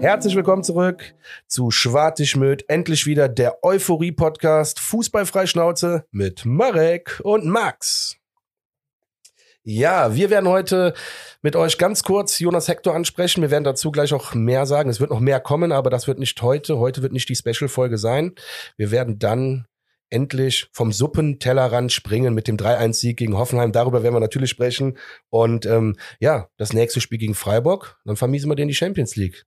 Herzlich willkommen zurück zu Schwartischmüt. Endlich wieder der Euphorie-Podcast Fußballfreischnauze mit Marek und Max. Ja, wir werden heute mit euch ganz kurz Jonas Hector ansprechen. Wir werden dazu gleich auch mehr sagen. Es wird noch mehr kommen, aber das wird nicht heute. Heute wird nicht die Special-Folge sein. Wir werden dann endlich vom Suppentellerrand springen mit dem 3-1-Sieg gegen Hoffenheim. Darüber werden wir natürlich sprechen. Und ähm, ja, das nächste Spiel gegen Freiburg, dann vermiesen wir den die Champions League.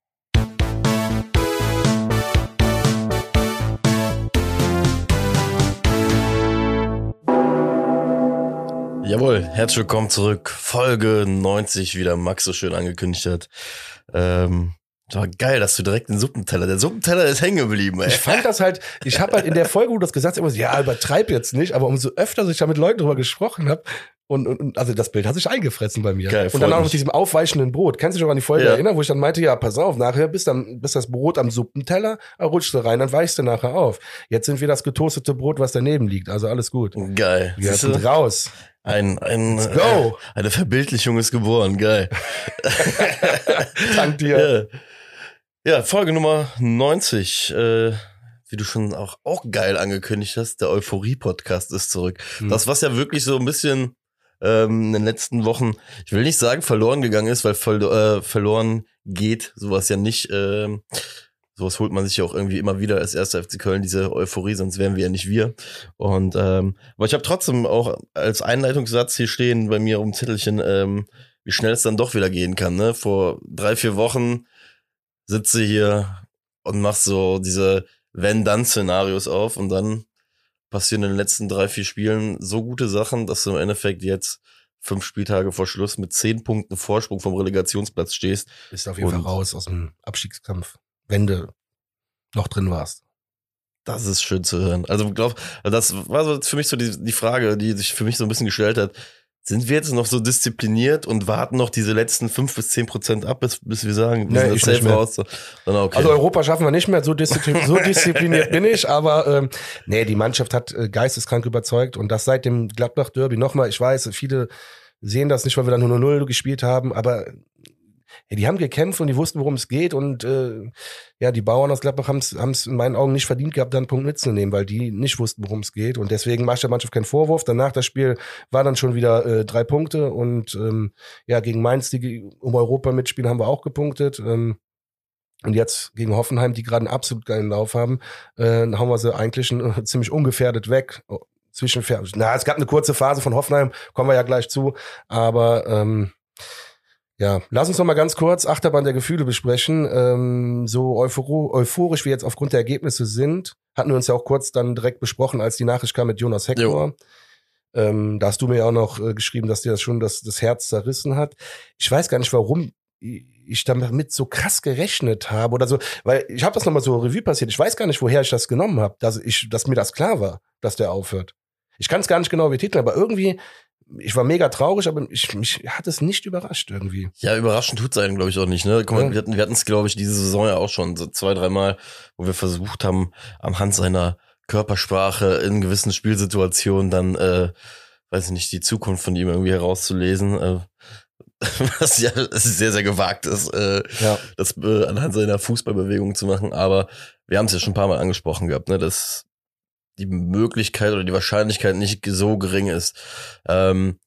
Jawohl, herzlich willkommen zurück. Folge 90 wieder Max so schön angekündigt hat. Ähm, war geil, dass du direkt den Suppenteller. Der Suppenteller ist hängen geblieben, ey. Ich fand das halt, ich habe halt in der Folge, wo du das gesagt hast, immer so, ja, übertreib jetzt nicht, aber umso öfter ich da mit Leuten drüber gesprochen habe, und, und, also das Bild hat sich eingefressen bei mir. Geil, und dann auch mich. mit diesem aufweichenden Brot. Kannst du dich noch an die Folge Ja. erinnern, wo ich dann meinte, ja, pass auf, nachher bist, dann, bist das Brot am Suppenteller, rutschst du rein, dann weichst du nachher auf. Jetzt sind wir das getoastete Brot, was daneben liegt. Also alles gut. Geil. Wir sind raus. Ein, ein, Let's go. Äh, eine Verbildlichung ist geboren. Geil. Dank dir. Ja. ja, Folge Nummer 90. Äh, wie du schon auch, auch geil angekündigt hast, der Euphorie-Podcast ist zurück. Hm. Das, was ja wirklich so ein bisschen ähm, in den letzten Wochen, ich will nicht sagen verloren gegangen ist, weil verlo äh, verloren geht sowas ja nicht. ähm, sowas holt man sich ja auch irgendwie immer wieder als erster FC Köln, diese Euphorie, sonst wären wir ja nicht wir. Und ähm, aber ich habe trotzdem auch als Einleitungssatz hier stehen bei mir um Zettelchen, ähm, wie schnell es dann doch wieder gehen kann. Ne? Vor drei, vier Wochen sitze hier und mach so diese Wenn-Dann-Szenarios auf und dann passieren in den letzten drei, vier Spielen so gute Sachen, dass du im Endeffekt jetzt fünf Spieltage vor Schluss mit zehn Punkten Vorsprung vom Relegationsplatz stehst. Bist auf jeden Fall raus aus dem Abstiegskampf, wenn du noch drin warst. Das ist schön zu hören. Also glaub, das war so für mich so die, die Frage, die sich für mich so ein bisschen gestellt hat. Sind wir jetzt noch so diszipliniert und warten noch diese letzten fünf bis zehn Prozent ab, bis, bis wir sagen, wir Nee, sind safe raus? Dann okay. Also Europa schaffen wir nicht mehr, so, disziplin so diszipliniert bin ich, aber ähm, nee, die Mannschaft hat äh, geisteskrank überzeugt und das seit dem Gladbach-Derby nochmal, ich weiß, viele sehen das nicht, weil wir dann nur 0 gespielt haben, aber ja, die haben gekämpft und die wussten, worum es geht und äh, ja, die Bauern aus Gladbach haben es in meinen Augen nicht verdient gehabt, da einen Punkt mitzunehmen, weil die nicht wussten, worum es geht und deswegen mache ich der Mannschaft keinen Vorwurf. Danach das Spiel war dann schon wieder äh, drei Punkte und ähm, ja, gegen Mainz, die um Europa mitspielen, haben wir auch gepunktet. Ähm, und jetzt gegen Hoffenheim, die gerade einen absolut geilen Lauf haben, äh, hauen wir sie eigentlich äh, ziemlich ungefährdet weg. Oh, Zwischen, na, es gab eine kurze Phase von Hoffenheim, kommen wir ja gleich zu. Aber ähm, ja, lass uns noch mal ganz kurz Achterbahn der Gefühle besprechen. Ähm, so euphor euphorisch wir jetzt aufgrund der Ergebnisse sind, hatten wir uns ja auch kurz dann direkt besprochen, als die Nachricht kam mit Jonas Hector. Ähm, da hast du mir ja auch noch äh, geschrieben, dass dir das schon das, das Herz zerrissen hat. Ich weiß gar nicht, warum ich damit so krass gerechnet habe oder so, weil ich habe das nochmal so Revue passiert. Ich weiß gar nicht, woher ich das genommen habe, dass ich, dass mir das klar war, dass der aufhört. Ich kann es gar nicht genau betiteln, aber irgendwie, ich war mega traurig, aber ich, mich hat es nicht überrascht irgendwie. Ja, überraschend tut's einen, glaube ich, auch nicht. Ne? Guck mal, Ja. wir hatten wir es, glaube ich, diese Saison ja auch schon so zwei, dreimal, wo wir versucht haben, am Hand seiner Körpersprache in gewissen Spielsituationen dann, äh, weiß ich nicht, die Zukunft von ihm irgendwie herauszulesen. Äh, was ja sehr, sehr gewagt ist, äh, Ja. das äh, anhand seiner Fußballbewegung zu machen. Aber wir haben es ja schon ein paar Mal angesprochen gehabt, ne, dass die Möglichkeit oder die Wahrscheinlichkeit nicht so gering ist. Ähm,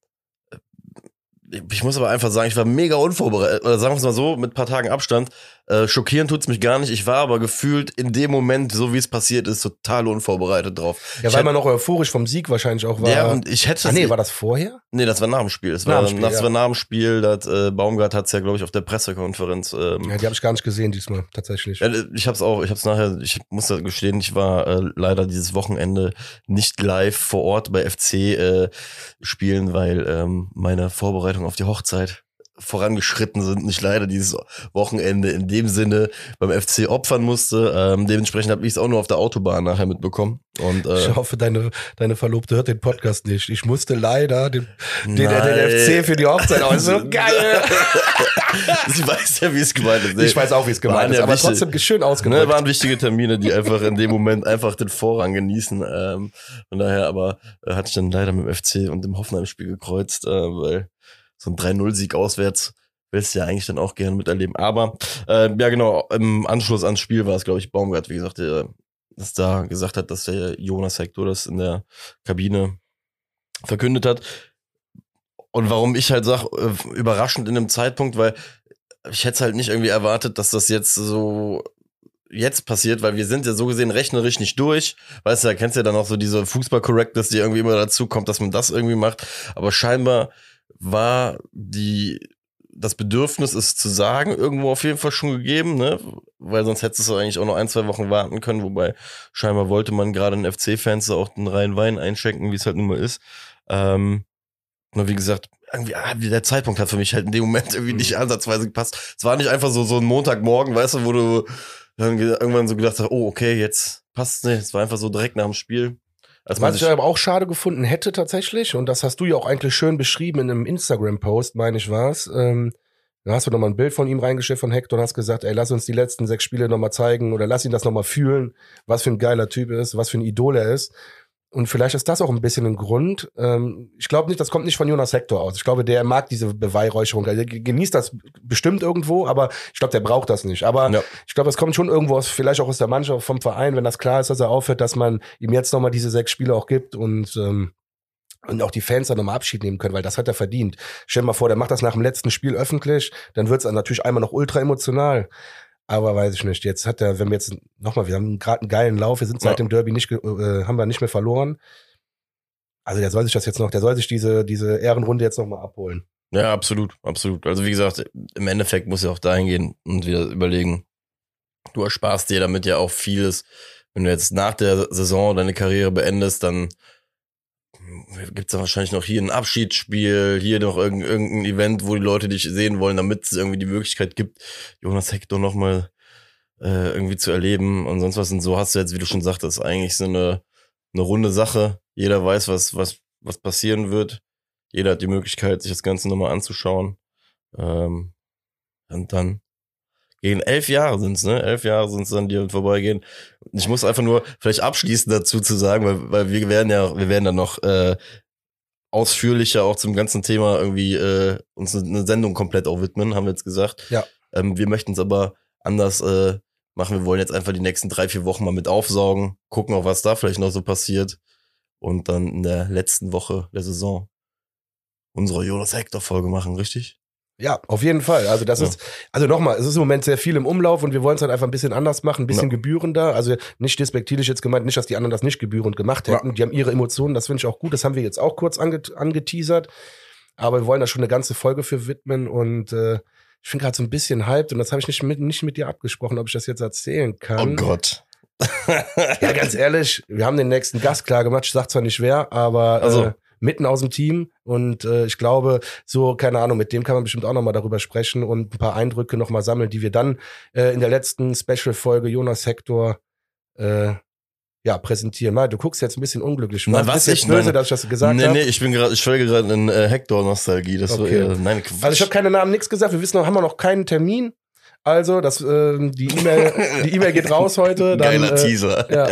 ich muss aber einfach sagen, ich war mega unvorbereitet. Oder sagen wir es mal so, mit ein paar Tagen Abstand. Äh, schockieren tut's mich gar nicht. Ich war aber gefühlt in dem Moment, so wie es passiert ist, total unvorbereitet drauf. Ja, ich weil man noch euphorisch vom Sieg wahrscheinlich auch war. ja, und ich hätte ah, nee, war das vorher? Nee, das war nach dem Spiel. Das Nach war, Spiel, das ja. war nach dem Spiel. Das, äh, Baumgart hat's ja, glaube ich, auf der Pressekonferenz. Ähm, Ja, die habe ich gar nicht gesehen diesmal, tatsächlich. ja, ich hab's auch, ich hab's nachher, ich muss da gestehen, ich war äh, leider dieses Wochenende nicht live vor Ort bei FC äh, spielen, weil ähm, meine Vorbereitung auf die Hochzeit vorangeschritten sind und ich leider dieses Wochenende in dem Sinne beim FC opfern musste. Ähm, dementsprechend habe ich es auch nur auf der Autobahn nachher mitbekommen. Und äh, Ich hoffe, deine, deine Verlobte hört den Podcast nicht. Ich musste leider den, den, den, den FC für die Hochzeit aus. So geil. Sie weiß ja, wie es gemeint ist. Ich weiß auch, wie es gemeint ist, ja aber wichtig- trotzdem schön Ne, ausgedrückt. waren wichtige Termine, die einfach in dem Moment einfach den Vorrang genießen. Ähm, von daher aber äh, hatte ich dann leider mit dem FC und dem Hoffenheim-Spiel gekreuzt, äh, weil so ein 3-0-Sieg auswärts willst du ja eigentlich dann auch gerne miterleben. Aber äh, ja, genau, im Anschluss ans Spiel war es, glaube ich, Baumgart, wie gesagt, der das da gesagt hat, dass der Jonas Hector das in der Kabine verkündet hat. Und warum ich halt sage, äh, überraschend in einem Zeitpunkt, weil ich hätte halt nicht irgendwie erwartet, dass das jetzt so jetzt passiert, weil wir sind ja so gesehen rechnerisch nicht durch. Weißt du, da kennst du ja dann auch so diese Fußball-Correctness, die irgendwie immer dazu kommt, dass man das irgendwie macht. Aber scheinbar war die das Bedürfnis, es zu sagen, irgendwo auf jeden Fall schon gegeben, ne? Weil sonst hättest du eigentlich auch noch ein, zwei Wochen warten können, wobei scheinbar wollte man gerade den FC-Fans auch den reinen Wein einschenken, wie es halt nun mal ist. Ähm, nur wie gesagt, irgendwie, ah, der Zeitpunkt hat für mich halt in dem Moment irgendwie nicht mhm. ansatzweise gepasst. Es war nicht einfach so, so ein Montagmorgen, weißt du, wo du dann irgendwann so gedacht hast, oh, okay, jetzt passt nicht. Es war einfach so direkt nach dem Spiel. Also Was ich aber auch schade gefunden hätte tatsächlich, und das hast du ja auch eigentlich schön beschrieben in einem Instagram-Post, meine ich war's, ähm, da hast du nochmal ein Bild von ihm reingeschickt von Hector und hast gesagt, ey, lass uns die letzten sechs Spiele nochmal zeigen oder lass ihn das nochmal fühlen, was für ein geiler Typ ist, was für ein Idol er ist. Und vielleicht ist das auch ein bisschen ein Grund. Ähm, ich glaube nicht, das kommt nicht von Jonas Hector aus. Ich glaube, der mag diese Beweihräucherung. Der genießt das bestimmt irgendwo, aber ich glaube, der braucht das nicht. Aber ja. ich glaube, es kommt schon irgendwo aus, vielleicht auch aus der Mannschaft, vom Verein, wenn das klar ist, dass er aufhört, dass man ihm jetzt nochmal diese sechs Spiele auch gibt und ähm, und auch die Fans dann nochmal Abschied nehmen können, weil das hat er verdient. Stell dir mal vor, der macht das nach dem letzten Spiel öffentlich, dann wird's dann natürlich einmal noch ultra emotional. Aber weiß ich nicht. Jetzt hat er, wenn wir jetzt nochmal, wir haben gerade einen geilen Lauf, wir sind seit ja. dem Derby nicht, äh, haben wir nicht mehr verloren. Also der soll sich das jetzt noch, der soll sich diese, diese Ehrenrunde jetzt nochmal abholen. Ja, absolut, absolut. Also wie gesagt, im Endeffekt muss er auch dahin gehen und wieder überlegen, du ersparst dir damit ja auch vieles. Wenn du jetzt nach der Saison deine Karriere beendest, dann gibt es wahrscheinlich noch hier ein Abschiedsspiel, hier noch irgendein Event, wo die Leute dich sehen wollen, damit es irgendwie die Möglichkeit gibt, Jonas Hector nochmal äh, irgendwie zu erleben und sonst was. Und so hast du jetzt, wie du schon sagtest, eigentlich so eine, eine runde Sache. Jeder weiß, was, was, was passieren wird. Jeder hat die Möglichkeit, sich das Ganze nochmal anzuschauen. Ähm, und dann gehen. Elf Jahre sind's, ne? Elf Jahre sind's dann, die vorbeigehen. Ich muss einfach nur vielleicht abschließend dazu zu sagen, weil, weil wir werden ja, wir werden dann noch äh, ausführlicher auch zum ganzen Thema irgendwie äh, uns eine Sendung komplett auch widmen, haben wir jetzt gesagt. Ja. Ähm, wir möchten es aber anders äh, machen. Wir wollen jetzt einfach die nächsten drei, vier Wochen mal mit aufsaugen, gucken auch, was da vielleicht noch so passiert. Und dann in der letzten Woche der Saison unsere Jonas Hector Folge machen, richtig? Ja, auf jeden Fall. Also das ja. ist, also nochmal, es ist im Moment sehr viel im Umlauf und wir wollen es halt einfach ein bisschen anders machen, ein bisschen ja. gebührender. Also nicht despektierlich jetzt gemeint, nicht, dass die anderen das nicht gebührend gemacht hätten. Ja. Die haben ihre Emotionen, das finde ich auch gut. Das haben wir jetzt auch kurz ange angeteasert. Aber wir wollen da schon eine ganze Folge für widmen und äh, ich bin gerade so ein bisschen hyped und das habe ich nicht mit, nicht mit dir abgesprochen, ob ich das jetzt erzählen kann. Oh Gott. ja, ganz ehrlich, wir haben den nächsten Gast klar gemacht. Ich sag zwar nicht wer, aber also. äh, mitten aus dem Team. Und äh, ich glaube, so, keine Ahnung, mit dem kann man bestimmt auch nochmal darüber sprechen und ein paar Eindrücke nochmal sammeln, die wir dann äh, in der letzten Special-Folge Jonas Hector äh, ja, präsentieren. Mal, du guckst jetzt ein bisschen unglücklich. Nein, was ich böse, dass ich das gesagt habe. Nee, nee, ich bin gerade, ich schwelge gerade in äh, Hector-Nostalgie. Das okay. war, äh, nein, Quatsch. Also ich habe keine Namen, nichts gesagt. Wir wissen noch, haben wir noch keinen Termin. Also, das, äh, die E-Mail, die E-Mail geht raus heute. Dann, Geiler äh, Teaser. Ja.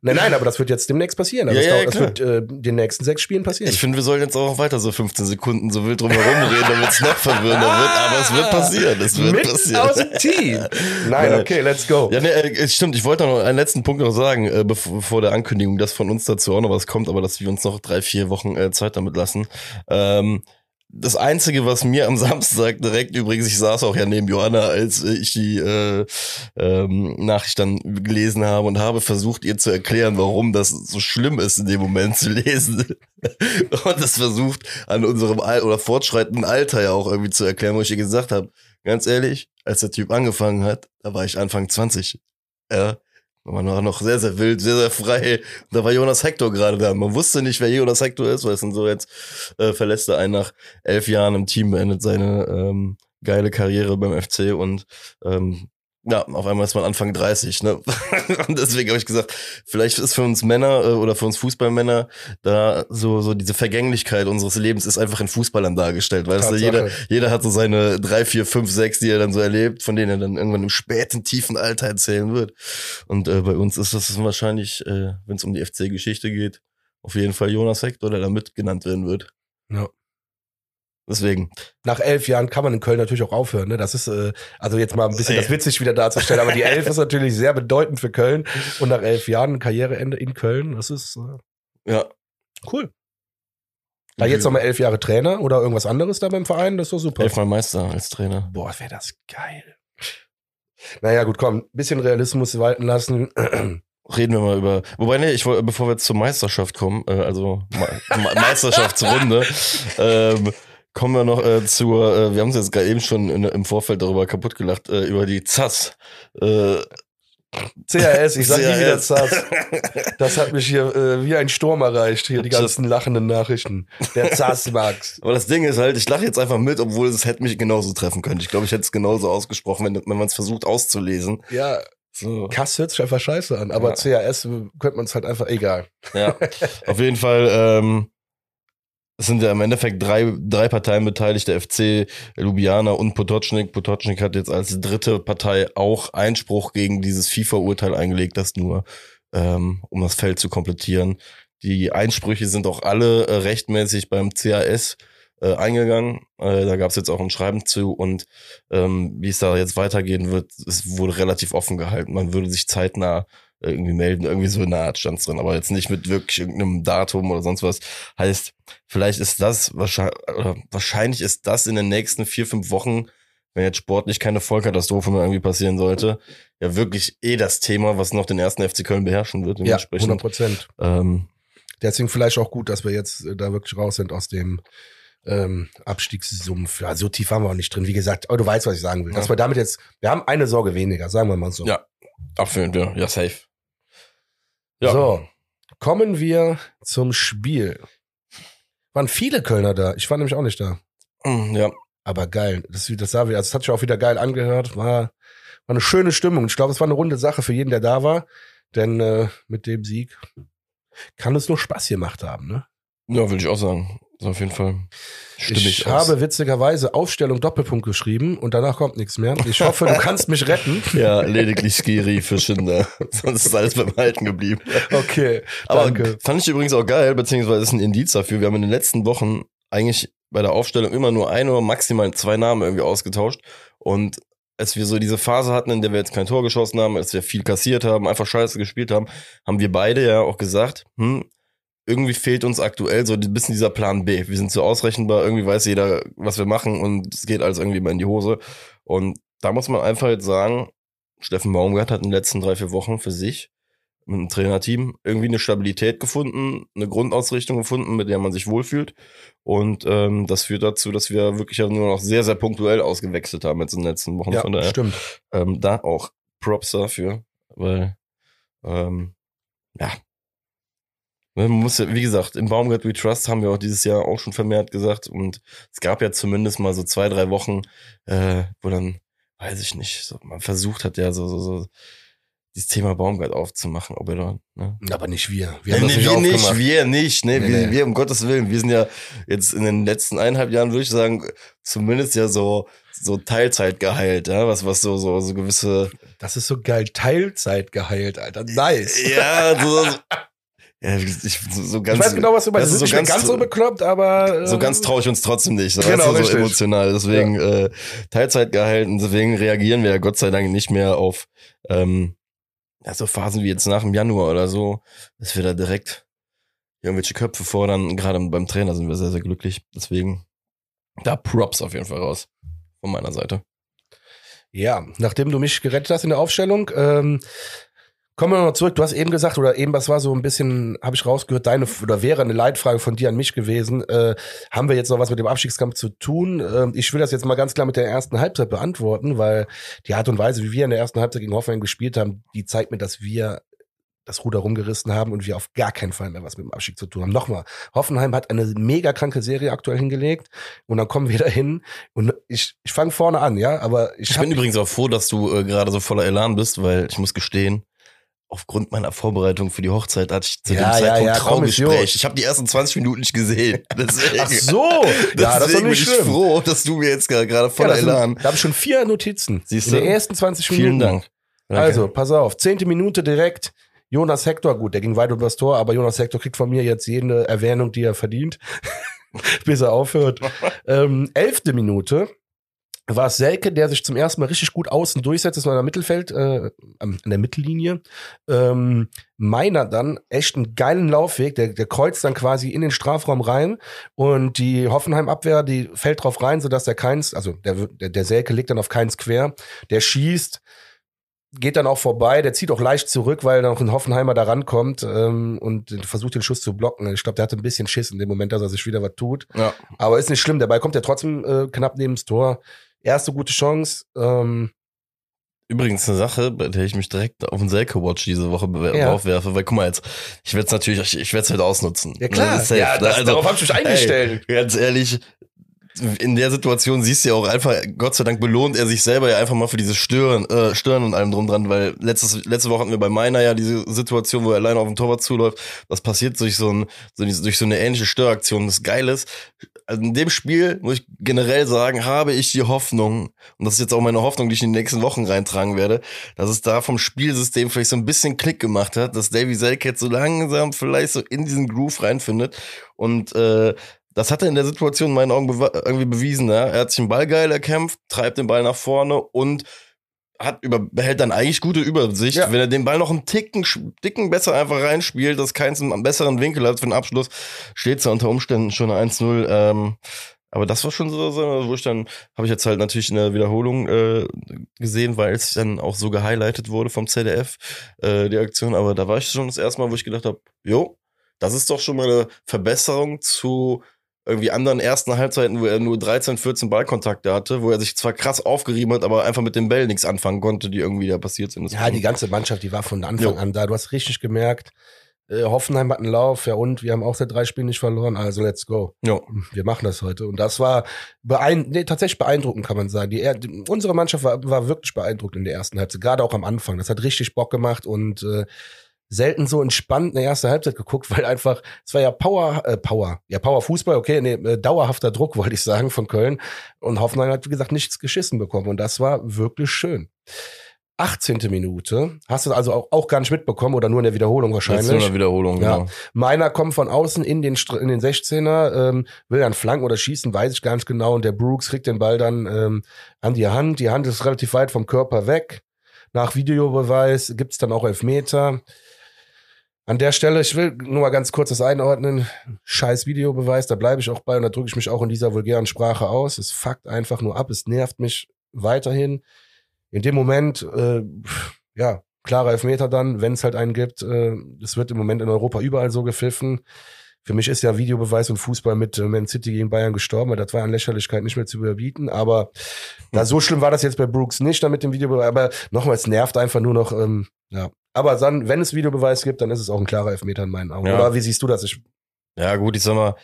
Nein, nein, aber das wird jetzt demnächst passieren. Also ja, ja, das, wird äh, den nächsten sechs Spielen passieren. Ich finde, wir sollen jetzt auch weiter so 15 Sekunden so wild drum herum reden, damit es noch verwirrender wird. Aber es wird passieren. Es wird Mit passieren. aus dem Team. Nein, okay, let's go. Ja, nee, äh, stimmt. Ich wollte noch einen letzten Punkt noch sagen, äh, bevor der Ankündigung, dass von uns dazu auch noch was kommt, aber dass wir uns noch drei, vier Wochen äh, Zeit damit lassen. Ähm, das Einzige, was mir am Samstag direkt übrigens, ich saß auch ja neben Johanna, als ich die äh, ähm, Nachricht dann gelesen habe und habe versucht, ihr zu erklären, warum das so schlimm ist, in dem Moment zu lesen. und das versucht, an unserem Al oder fortschreitenden Alter ja auch irgendwie zu erklären, wo ich ihr gesagt habe, ganz ehrlich, als der Typ angefangen hat, da war ich Anfang 20. Ja, war noch sehr, sehr wild, sehr, sehr frei. Da war Jonas Hector gerade da. Man wusste nicht, wer Jonas Hector ist, weil es sind so jetzt äh, verlässt er einen nach elf Jahren im Team, beendet seine ähm, geile Karriere beim FC und ähm, ja, auf einmal ist man Anfang 30, ne? Und deswegen habe ich gesagt, vielleicht ist für uns Männer äh, oder für uns Fußballmänner da so so diese Vergänglichkeit unseres Lebens ist einfach in Fußballern dargestellt, weil du, jeder jeder hat so seine drei, vier, fünf, sechs, die er dann so erlebt, von denen er dann irgendwann im späten tiefen Alter erzählen wird. Und äh, bei uns ist das wahrscheinlich, äh, wenn es um die FC-Geschichte geht, auf jeden Fall Jonas Hector, der da mit genannt werden wird. Ja. Deswegen. Nach elf Jahren kann man in Köln natürlich auch aufhören. Ne? Das ist, äh, also jetzt mal ein bisschen das witzig wieder darzustellen, aber die elf ist natürlich sehr bedeutend für Köln. Und nach elf Jahren ein Karriereende in Köln, das ist äh, Ja. cool. Da jetzt noch mal elf Jahre Trainer oder irgendwas anderes da beim Verein, das ist doch super. Elfmal Meister als Trainer. Boah, wäre das geil. Naja, gut, komm, bisschen Realismus walten lassen. Reden wir mal über. Wobei, nee, ich wollte, bevor wir zur Meisterschaft kommen, äh, also Me- Meisterschaftsrunde, ähm, kommen wir noch äh, zur, äh, wir haben uns jetzt gerade eben schon in, im Vorfeld darüber kaputt gelacht, äh, über die ZAS. Äh, CRS, ich sag nie wieder. ZAS. Das hat mich hier äh, wie ein Sturm erreicht, hier die ganzen lachenden Nachrichten. Der ZAS Max. Aber das Ding ist halt, ich lache jetzt einfach mit, obwohl es hätte mich genauso treffen können. Ich glaube, ich hätte es genauso ausgesprochen, wenn, wenn man es versucht auszulesen. Ja, So. Kass hört sich einfach scheiße an, aber Ja. CRS könnte man es halt einfach egal. Ja, auf jeden Fall. Ähm, es sind ja im Endeffekt drei, drei Parteien beteiligt, der FC, Ljubljana und Potocznik. Potocznik hat jetzt als dritte Partei auch Einspruch gegen dieses FIFA-Urteil eingelegt, das nur, ähm, um das Feld zu komplettieren. Die Einsprüche sind auch alle äh, rechtmäßig beim CAS äh, eingegangen. Äh, da gab es jetzt auch ein Schreiben zu und ähm, wie es da jetzt weitergehen wird, es wurde relativ offen gehalten. Man würde sich zeitnah irgendwie melden, irgendwie so in der Art stand's drin, aber jetzt nicht mit wirklich irgendeinem Datum oder sonst was. Heißt, vielleicht ist das wahrscheinlich, wahrscheinlich ist das in den nächsten vier, fünf Wochen, wenn jetzt sportlich keine Vollkatastrophe mehr irgendwie passieren sollte, ja wirklich eh das Thema, was noch den ersten FC Köln beherrschen wird. Ja, 100 Dementsprechend, Prozent. ähm, Deswegen vielleicht auch gut, dass wir jetzt äh, da wirklich raus sind aus dem ähm, Abstiegssumpf. Ja, so tief waren wir auch nicht drin. Wie gesagt, aber du weißt, was ich sagen will. Dass Ja. wir damit jetzt, wir haben eine Sorge weniger, sagen wir mal so. Ja. wir, ja, safe. Ja. So, kommen wir zum Spiel. Waren viele Kölner da. Ich war nämlich auch nicht da. Mm, Ja, Aber geil. Das, das sah wieder, also das hat sich auch wieder geil angehört. War, war eine schöne Stimmung. Ich glaube, es war eine runde Sache für jeden, der da war. Denn äh, mit dem Sieg kann es nur Spaß gemacht haben. Ne? ja, würde ich auch sagen. So auf jeden Fall stimmig Ich aus. habe witzigerweise Aufstellung Doppelpunkt geschrieben und danach kommt nichts mehr. Ich hoffe, du kannst mich retten. Ja, lediglich Skiri für Schinder. Sonst ist alles beim Alten geblieben. Okay, Aber danke. fand ich übrigens auch geil, beziehungsweise ist ein Indiz dafür. Wir haben in den letzten Wochen eigentlich bei der Aufstellung immer nur ein oder maximal zwei Namen irgendwie ausgetauscht. Und als wir so diese Phase hatten, in der wir jetzt kein Tor geschossen haben, als wir viel kassiert haben, einfach scheiße gespielt haben, haben wir beide ja auch gesagt, hm, irgendwie fehlt uns aktuell so ein bisschen dieser Plan B. Wir sind so ausrechenbar, irgendwie weiß jeder, was wir machen und es geht alles irgendwie mal in die Hose. Und da muss man einfach jetzt sagen, Steffen Baumgart hat in den letzten drei, vier Wochen für sich mit dem Trainerteam irgendwie eine Stabilität gefunden, eine Grundausrichtung gefunden, mit der man sich wohlfühlt. Und ähm, das führt dazu, dass wir wirklich nur noch sehr, sehr punktuell ausgewechselt haben jetzt in den letzten Wochen. Von Ja, daher stimmt. ähm, da auch Props dafür, weil ähm, ja. Man muss ja, wie gesagt, im Baumgart We Trust haben wir auch dieses Jahr auch schon vermehrt gesagt und es gab ja zumindest mal so zwei, drei Wochen, äh, wo dann, weiß ich nicht, so, man versucht hat ja so, so, so dieses Thema Baumgart aufzumachen, ob er da, ne? Aber nicht wir. Wir Ja, haben das nee, nicht wir nicht, wir nicht, ne? Nee, wir, nee. wir, um Gottes Willen, wir sind ja jetzt in den letzten eineinhalb Jahren, würde ich sagen, zumindest ja so, so Teilzeit geheilt, ja, was, was so, so, so gewisse, Das ist so geil. Teilzeit geheilt, Alter. Nice. ja, so, ja, ich, so, ganz, ich weiß genau, was du meinst. das Das ist so ganz- ganz so bekloppt, aber. äh, so ganz traue ich uns trotzdem nicht, so, Genau, so emotional, deswegen, äh, Teilzeit gehalten, deswegen reagieren wir ja Gott sei Dank nicht mehr auf, ähm, ja, so Phasen wie jetzt nach dem Januar oder so, dass wir da direkt irgendwelche Köpfe fordern. Gerade beim Trainer sind wir sehr, sehr glücklich. Deswegen da Props auf jeden Fall raus. Von meiner Seite. Ja, nachdem du mich gerettet hast in der Aufstellung, ähm, kommen wir noch zurück. Du hast eben gesagt, oder eben, was war so ein bisschen, habe ich rausgehört, deine, oder wäre eine Leitfrage von dir an mich gewesen. Äh, haben wir jetzt noch was mit dem Abstiegskampf zu tun? Ähm, ich will das jetzt mal ganz klar mit der ersten Halbzeit beantworten, weil die Art und Weise, wie wir in der ersten Halbzeit gegen Hoffenheim gespielt haben, die zeigt mir, dass wir das Ruder rumgerissen haben und wir auf gar keinen Fall mehr was mit dem Abstieg zu tun haben. Nochmal, Hoffenheim hat eine mega kranke Serie aktuell hingelegt und dann kommen wir dahin und ich, ich fange vorne an, ja, aber ich, Ich bin übrigens auch froh, dass du äh, gerade so voller Elan bist, weil ich muss gestehen, aufgrund meiner Vorbereitung für die Hochzeit hatte ich zu Ja, dem ja, Zeitpunkt ja, Traugespräch. gut. ich habe die ersten 20 Minuten nicht gesehen. Deswegen, Ach so, ja, das ist bin ich schlimm. froh, dass du mir jetzt gerade Ja, voller sind, Elan. da habe ich schon vier Notizen. Siehst in du? den ersten 20 Minuten. Vielen Dank. Danke. Also, pass auf. Zehnte Minute direkt. Jonas Hector, gut, der ging weit übers Tor, aber Jonas Hector kriegt von mir jetzt jede Erwähnung, die er verdient. bis er aufhört. ähm, elfte Minute war es Selke, der sich zum ersten Mal richtig gut außen durchsetzt, das war in der Mittelfeld, äh, an der Mittellinie. Ähm, Meiner dann echt einen geilen Laufweg, der, der kreuzt dann quasi in den Strafraum rein und die Hoffenheim-Abwehr, die fällt drauf rein, sodass der Keins, also der, der, der Selke liegt dann auf Keins quer, der schießt, geht dann auch vorbei, der zieht auch leicht zurück, weil noch ein Hoffenheimer da rankommt ähm, und versucht den Schuss zu blocken. Ich glaube, der hatte ein bisschen Schiss in dem Moment, dass er sich wieder was tut. Ja. Aber ist nicht schlimm, dabei kommt er trotzdem äh, knapp neben das Tor. Erste gute Chance. Ähm, Übrigens eine Sache, bei der ich mich direkt auf den Selke-Watch diese Woche Ja. aufwerfe, weil guck mal jetzt, ich werde es natürlich, ich, ich werde es halt ausnutzen. ja klar, Das ja, das, Also, darauf habe ich mich eingestellt. Ey, ganz ehrlich, in der Situation siehst du ja auch einfach, Gott sei Dank belohnt er sich selber ja einfach mal für dieses Stören, äh, Stören und allem drum dran, weil letztes, letzte Woche hatten wir bei meiner ja diese Situation, wo er alleine auf dem Torwart zuläuft. Das passiert durch so, ein, so durch so eine ähnliche Störaktion. Das Geile ist, also in dem Spiel muss ich generell sagen, habe ich die Hoffnung, und das ist jetzt auch meine Hoffnung, die ich in die nächsten Wochen reintragen werde, dass es da vom Spielsystem vielleicht so ein bisschen Klick gemacht hat, dass Davy Selke jetzt so langsam vielleicht so in diesen Groove reinfindet und äh, das hat er in der Situation in meinen Augen irgendwie bewiesen. Ja? Er hat sich den Ball geil erkämpft, treibt den Ball nach vorne und hat über, behält dann eigentlich gute Übersicht. Ja. Wenn er den Ball noch einen Ticken, Ticken besser einfach reinspielt, dass keins einen besseren Winkel hat für den Abschluss, steht es unter Umständen schon 1-0. Ähm, aber das war schon so, so wo ich dann, habe ich jetzt halt natürlich in der Wiederholung äh, gesehen, weil es dann auch so gehighlightet wurde vom ZDF, äh, die Aktion. Aber da war ich schon das erste Mal, wo ich gedacht habe, jo, das ist doch schon mal eine Verbesserung zu irgendwie anderen ersten Halbzeiten, wo er nur 13, 14 Ballkontakte hatte, wo er sich zwar krass aufgerieben hat, aber einfach mit dem Ball nichts anfangen konnte, die irgendwie da passiert sind. Das Ja, die ganze Mannschaft, die war von Anfang Jo. an da. Du hast richtig gemerkt, äh, Hoffenheim hat einen Lauf, ja und wir haben auch seit drei Spielen nicht verloren, also let's go. ja. Wir machen das heute. Und das war beein nee, tatsächlich beeindruckend, kann man sagen. Die, die, unsere Mannschaft war, war wirklich beeindruckend in der ersten Halbzeit, gerade auch am Anfang. Das hat richtig Bock gemacht und äh, selten so entspannt eine erste Halbzeit geguckt, weil einfach, es war ja Power, äh, Power, ja Power Fußball, okay, nee, äh, dauerhafter Druck, wollte ich sagen, von Köln. Und Hoffenheim hat, wie gesagt, nichts geschissen bekommen. Und das war wirklich schön. 18. Minute, hast du also auch, auch gar nicht mitbekommen oder nur in der Wiederholung wahrscheinlich. Letzte Mal Wiederholung, Ja. genau. Meiner kommt von außen in den, in den 16er, ähm, will dann flanken oder schießen, weiß ich gar nicht genau. Und der Brooks kriegt den Ball dann ähm, an die Hand. Die Hand ist relativ weit vom Körper weg. Nach Videobeweis gibt's dann auch Elfmeter. An der Stelle, ich will nur mal ganz kurz das einordnen. Scheiß Videobeweis, da bleibe ich auch bei und da drücke ich mich auch in dieser vulgären Sprache aus. Es fuckt einfach nur ab, es nervt mich weiterhin. In dem Moment, äh, ja, klarer Elfmeter dann, wenn es halt einen gibt. Äh, das wird im Moment in Europa überall so gepfiffen. Für mich ist ja Videobeweis und Fußball mit äh, Man City gegen Bayern gestorben, weil das war an Lächerlichkeit nicht mehr zu überbieten. Aber na, so schlimm war das jetzt bei Brooks nicht, dann mit dem Videobeweis. Aber nochmal, es nervt einfach nur noch. Ähm, ja. Aber dann, wenn es Videobeweis gibt, dann ist es auch ein klarer Elfmeter in meinen Augen. Ja. Oder wie siehst du das? Ich, Ja, gut, ich sag mal,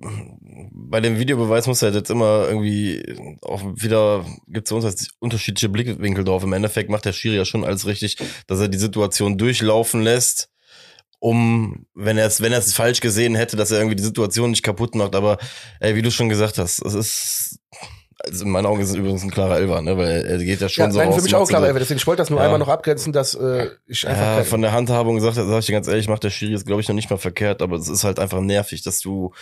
bei dem Videobeweis muss halt jetzt immer irgendwie auch wieder, gibt es unterschiedliche Blickwinkel drauf. Im Endeffekt macht der Schiri ja schon alles richtig, dass er die Situation durchlaufen lässt, um, wenn er es, wenn er es falsch gesehen hätte, dass er irgendwie die Situation nicht kaputt macht. Aber ey, wie du schon gesagt hast, es ist, also in meinen Augen ist es übrigens ein klarer Elfer, ne? Weil er geht ja schon ja, so nein, für mich auch klarer Elfmeter. Deswegen, ich wollte das nur Ja. einmal noch abgrenzen, dass äh, ich einfach Ja, von der Handhabung gesagt, sag ich dir ganz ehrlich, macht der Schiri jetzt, glaube ich, noch nicht mal verkehrt, aber es ist halt einfach nervig, dass du,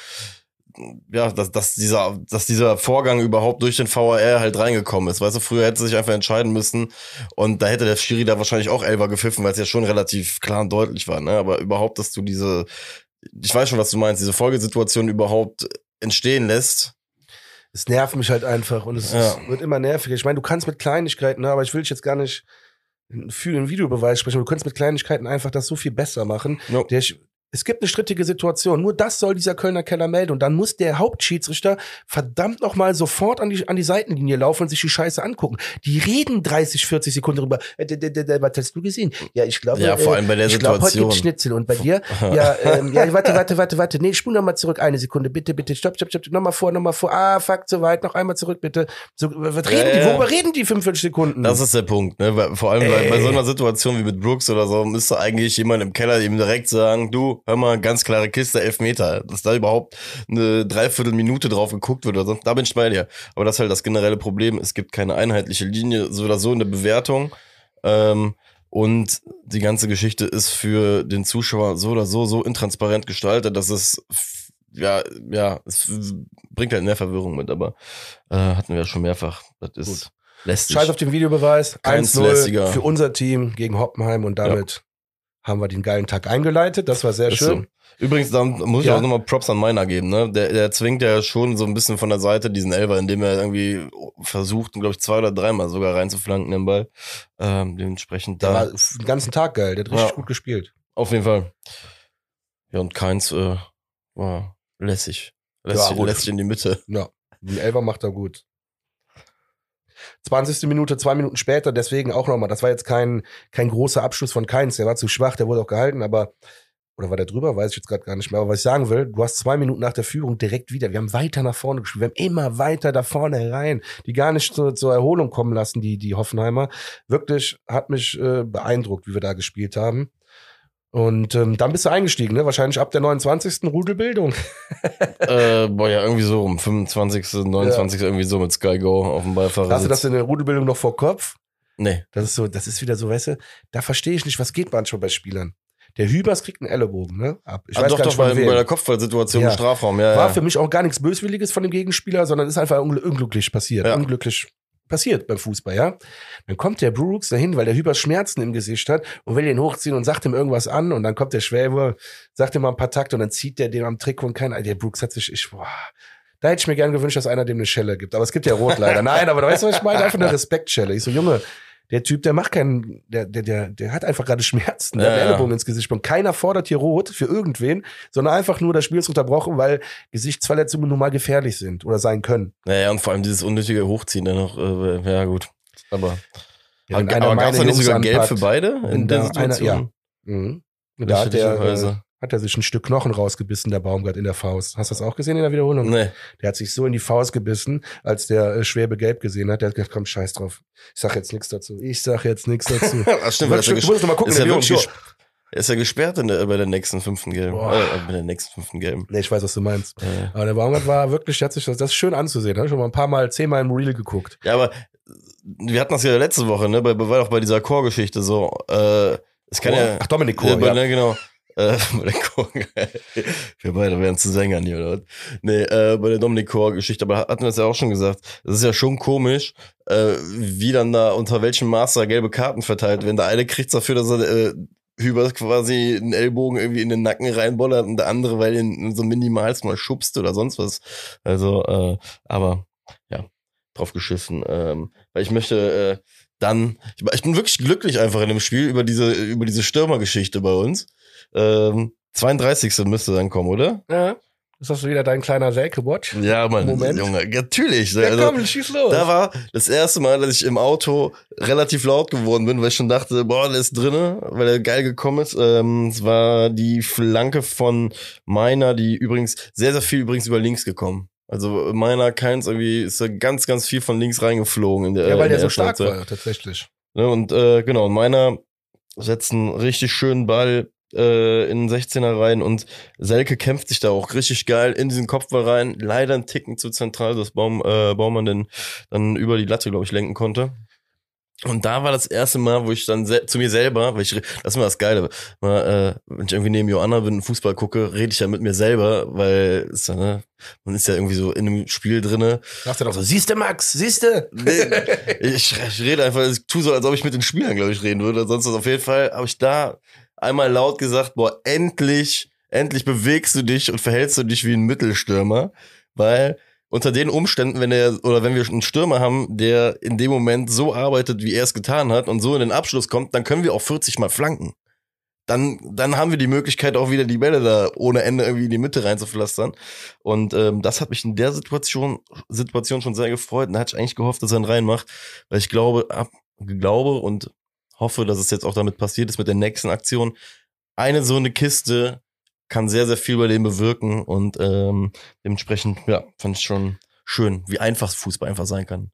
ja, dass, dass dieser, dass dieser Vorgang überhaupt durch den VAR halt reingekommen ist. Weißt du, früher hätte sich einfach entscheiden müssen und da hätte der Schiri da wahrscheinlich auch Elfer gepfiffen, weil es ja schon relativ klar und deutlich war, ne? Aber überhaupt, dass du diese, ich weiß schon, was du meinst, diese Folgesituation überhaupt entstehen lässt. Es nervt mich halt einfach und es, Ja. es wird immer nerviger. Ich meine, du kannst mit Kleinigkeiten, ne, aber ich will dich jetzt gar nicht für den Videobeweis sprechen, du kannst mit Kleinigkeiten einfach das so viel besser machen. No. Der, es gibt eine strittige Situation. Nur das soll dieser Kölner Keller melden. Und dann muss der Hauptschiedsrichter verdammt noch mal sofort an die, an die Seitenlinie laufen und sich die Scheiße angucken. Die reden 30, 40 Sekunden drüber. Äh, d- d- d- was hast du gesehen? Ja, ich glaube, Ja, vor allem bei der ich glaube, heute gibt's Schnitzel. Und bei dir? Ja, ähm, ja, warte, warte, warte, warte. Nee, spul noch mal zurück. Eine Sekunde, bitte, bitte. Stopp, stopp, stopp. Nochmal vor, nochmal vor. Ah, fuck, zu weit. Noch einmal zurück, bitte. So, was reden die? ja. Worüber reden die 45 Sekunden? Das ist der Punkt, ne? Vor allem bei, bei so einer Situation wie mit Brooks oder so, müsste eigentlich jemand im Keller ihm direkt sagen, du, hör mal, ganz klare Kiste, elf Meter. Dass da überhaupt eine Dreiviertelminute drauf geguckt wird oder so, da bin ich bei dir. Aber das ist halt das generelle Problem. Es gibt keine einheitliche Linie, so oder so in der Bewertung. Ähm, und die ganze Geschichte ist für den Zuschauer so oder so so intransparent gestaltet, dass es ja, ja, es bringt halt mehr Verwirrung mit, aber äh, hatten wir schon mehrfach. Das ist Gut. lästig. Scheiß auf den Videobeweis. 1-0 für unser Team gegen Hoppenheim und damit ja. Haben wir den geilen Tag eingeleitet. Das war sehr ist schön. So. Übrigens, da muss ich ja. auch nochmal Props an meiner geben, ne? Der, der zwingt ja schon so ein bisschen von der Seite diesen Elfer, indem er irgendwie versucht, glaube ich, zwei oder dreimal sogar reinzuflanken den Ball. Ähm, dementsprechend da. Der war den ganzen Tag geil, der hat richtig ja. gut gespielt. Auf jeden Fall. Ja, und keins äh, war lässig. Lässig, ja, lässig in die Mitte. Ja, den Elfer macht er gut. 20. Minute, zwei Minuten später, deswegen auch nochmal. Das war jetzt kein, kein großer Abschluss von Keins. Der war zu schwach, der wurde auch gehalten, aber, oder war der drüber? Weiß ich jetzt gerade gar nicht mehr. Aber was ich sagen will, du hast zwei Minuten nach der Führung direkt wieder. Wir haben weiter nach vorne gespielt. Wir haben immer weiter da vorne rein. Die gar nicht zur, zur Erholung kommen lassen, die, die Hoffenheimer. Wirklich hat mich äh, beeindruckt, wie wir da gespielt haben. Und ähm, dann bist du eingestiegen, ne? Wahrscheinlich ab der 29. Rudelbildung. äh, boah, ja, irgendwie so um 25., 29. Ja. irgendwie so mit Sky Go auf dem Beifahrer. Hast du das in der Rudelbildung noch vor Kopf? Nee. Das ist so, das ist wieder so, weißt du, da verstehe ich nicht, was geht manchmal bei Spielern. Der Hübers kriegt einen Ellenbogen, ne? Ab. Ich ah, weiß doch, gar nicht, doch, bei, bei der Kopfballsituation ja. im Strafraum, ja. War ja. für mich auch gar nichts Böswilliges von dem Gegenspieler, sondern ist einfach unglücklich passiert. Ja. Unglücklich passiert beim Fußball, ja. Dann kommt der Brooks dahin, weil der Hübers Schmerzen im Gesicht hat und will ihn hochziehen und sagt ihm irgendwas an und dann kommt der Schwäbe, sagt ihm mal ein paar Takte und dann zieht der den am Trick und kein, der Brooks hat sich, ich, boah, da hätte ich mir gern gewünscht, dass einer dem eine Schelle gibt. Aber es gibt ja Rot leider. Nein, aber du weißt, was ich meine? Einfach eine Respektschelle. Ich so, Junge, der Typ, der macht keinen, der, der, der, der hat einfach gerade Schmerzen, der ja, hat ja. ins Gesicht und keiner fordert hier rot für irgendwen, sondern einfach nur das Spiel ist unterbrochen, weil Gesichtsverletzungen nun mal gefährlich sind oder sein können. Naja, und vor allem dieses unnötige Hochziehen dann noch, äh, ja gut. Aber, ja, aber, gab es nicht sogar Gelb für beide in der Situation? Einer, ja. Mhm. Da hat der, hat er sich ein Stück Knochen rausgebissen, der Baumgart in der Faust. Hast du das auch gesehen in der Wiederholung? Nee. Der hat sich so in die Faust gebissen, als der äh, Schwäbe gelb gesehen hat. Der hat gesagt, komm, scheiß drauf. Ich sag jetzt nichts dazu. Ich sag jetzt nichts dazu. Ach, stimmt, du, stimmt, du musst noch mal gucken. Ist ja wirklich, er ist ja gesperrt in der, bei der nächsten fünften Gelben. Äh, bei der nächsten fünften Gelben. Nee, ich weiß, was du meinst. Ja. Aber der Baumgart war wirklich, hat sich das, das ist schön anzusehen. Habe schon mal ein paar Mal, zehnmal im Reel geguckt. Ja, aber wir hatten das ja letzte Woche, ne? Bei, war auch bei dieser Chorgeschichte so. Äh, es kann ja. Ach, Dominik Chor. Ja, ja. Ne, genau. Äh, bei der Chor, wir beide wären zu Sängern hier, oder? Nee, äh, bei der Dominik Chor-Geschichte, aber hatten wir es ja auch schon gesagt, das ist ja schon komisch, äh, wie dann da unter welchem Master gelbe Karten verteilt werden. Der eine kriegt dafür, dass er äh, Hübers quasi einen Ellbogen irgendwie in den Nacken reinbollert und der andere, weil ihn so minimalst mal schubst oder sonst was. Also, äh, aber ja, drauf geschissen. Ähm, weil ich möchte äh, dann, ich, ich bin wirklich glücklich einfach in dem Spiel über diese, über diese Stürmergeschichte bei uns. Ähm, 32. müsste dann kommen, oder? Ja. Ist das wieder dein kleiner Selke-Watch? Ja, Mann, Moment. Junge, natürlich. Ja, also, komm, schieß los. Da war das erste Mal, dass ich im Auto relativ laut geworden bin, weil ich schon dachte, boah, der ist drinne, weil er geil gekommen ist. Ähm, es war die Flanke von meiner, die übrigens, sehr, sehr viel übrigens über links gekommen. Also meiner keins irgendwie ist da ganz, ganz viel von links reingeflogen in der Ja, weil der so stark war, tatsächlich. Ne, und äh, genau, meiner setzt einen richtig schönen Ball äh, in den 16er rein und Selke kämpft sich da auch richtig geil in diesen Kopfball rein. Leider ein Ticken zu zentral, dass Baum, äh, Baumann den dann über die Latte, glaube ich, lenken konnte. Und da war das erste Mal, wo ich dann zu mir selber, weil ich, das ist immer das Geile, mal, äh, wenn ich irgendwie neben Joanna bin, Fußball gucke, rede ich ja mit mir selber, weil ist ja, ne, man ist ja irgendwie so in einem Spiel drinne. Sagst du doch so, siehste Max, siehste? Ich, ich rede einfach, ich tue so, als ob ich mit den Spielern, glaube ich, reden würde. Sonst was. Auf jeden Fall habe ich da einmal laut gesagt, boah, endlich, endlich bewegst du dich und verhältst du dich wie ein Mittelstürmer, weil unter den Umständen, wenn er oder wenn wir einen Stürmer haben, der in dem Moment so arbeitet, wie er es getan hat und so in den Abschluss kommt, dann können wir auch 40 mal flanken. Dann, dann haben wir die Möglichkeit auch wieder die Bälle da ohne Ende irgendwie in die Mitte reinzupflastern. Und ähm, das hat mich in der Situation, Situation schon sehr gefreut. Da hatte ich eigentlich gehofft, dass er ihn reinmacht, weil ich glaube, ab, glaube und hoffe, dass es jetzt auch damit passiert ist mit der nächsten Aktion. Eine so eine Kiste kann sehr, sehr viel bei dem bewirken und ähm, dementsprechend, ja, fand ich schon schön, wie einfach Fußball einfach sein kann.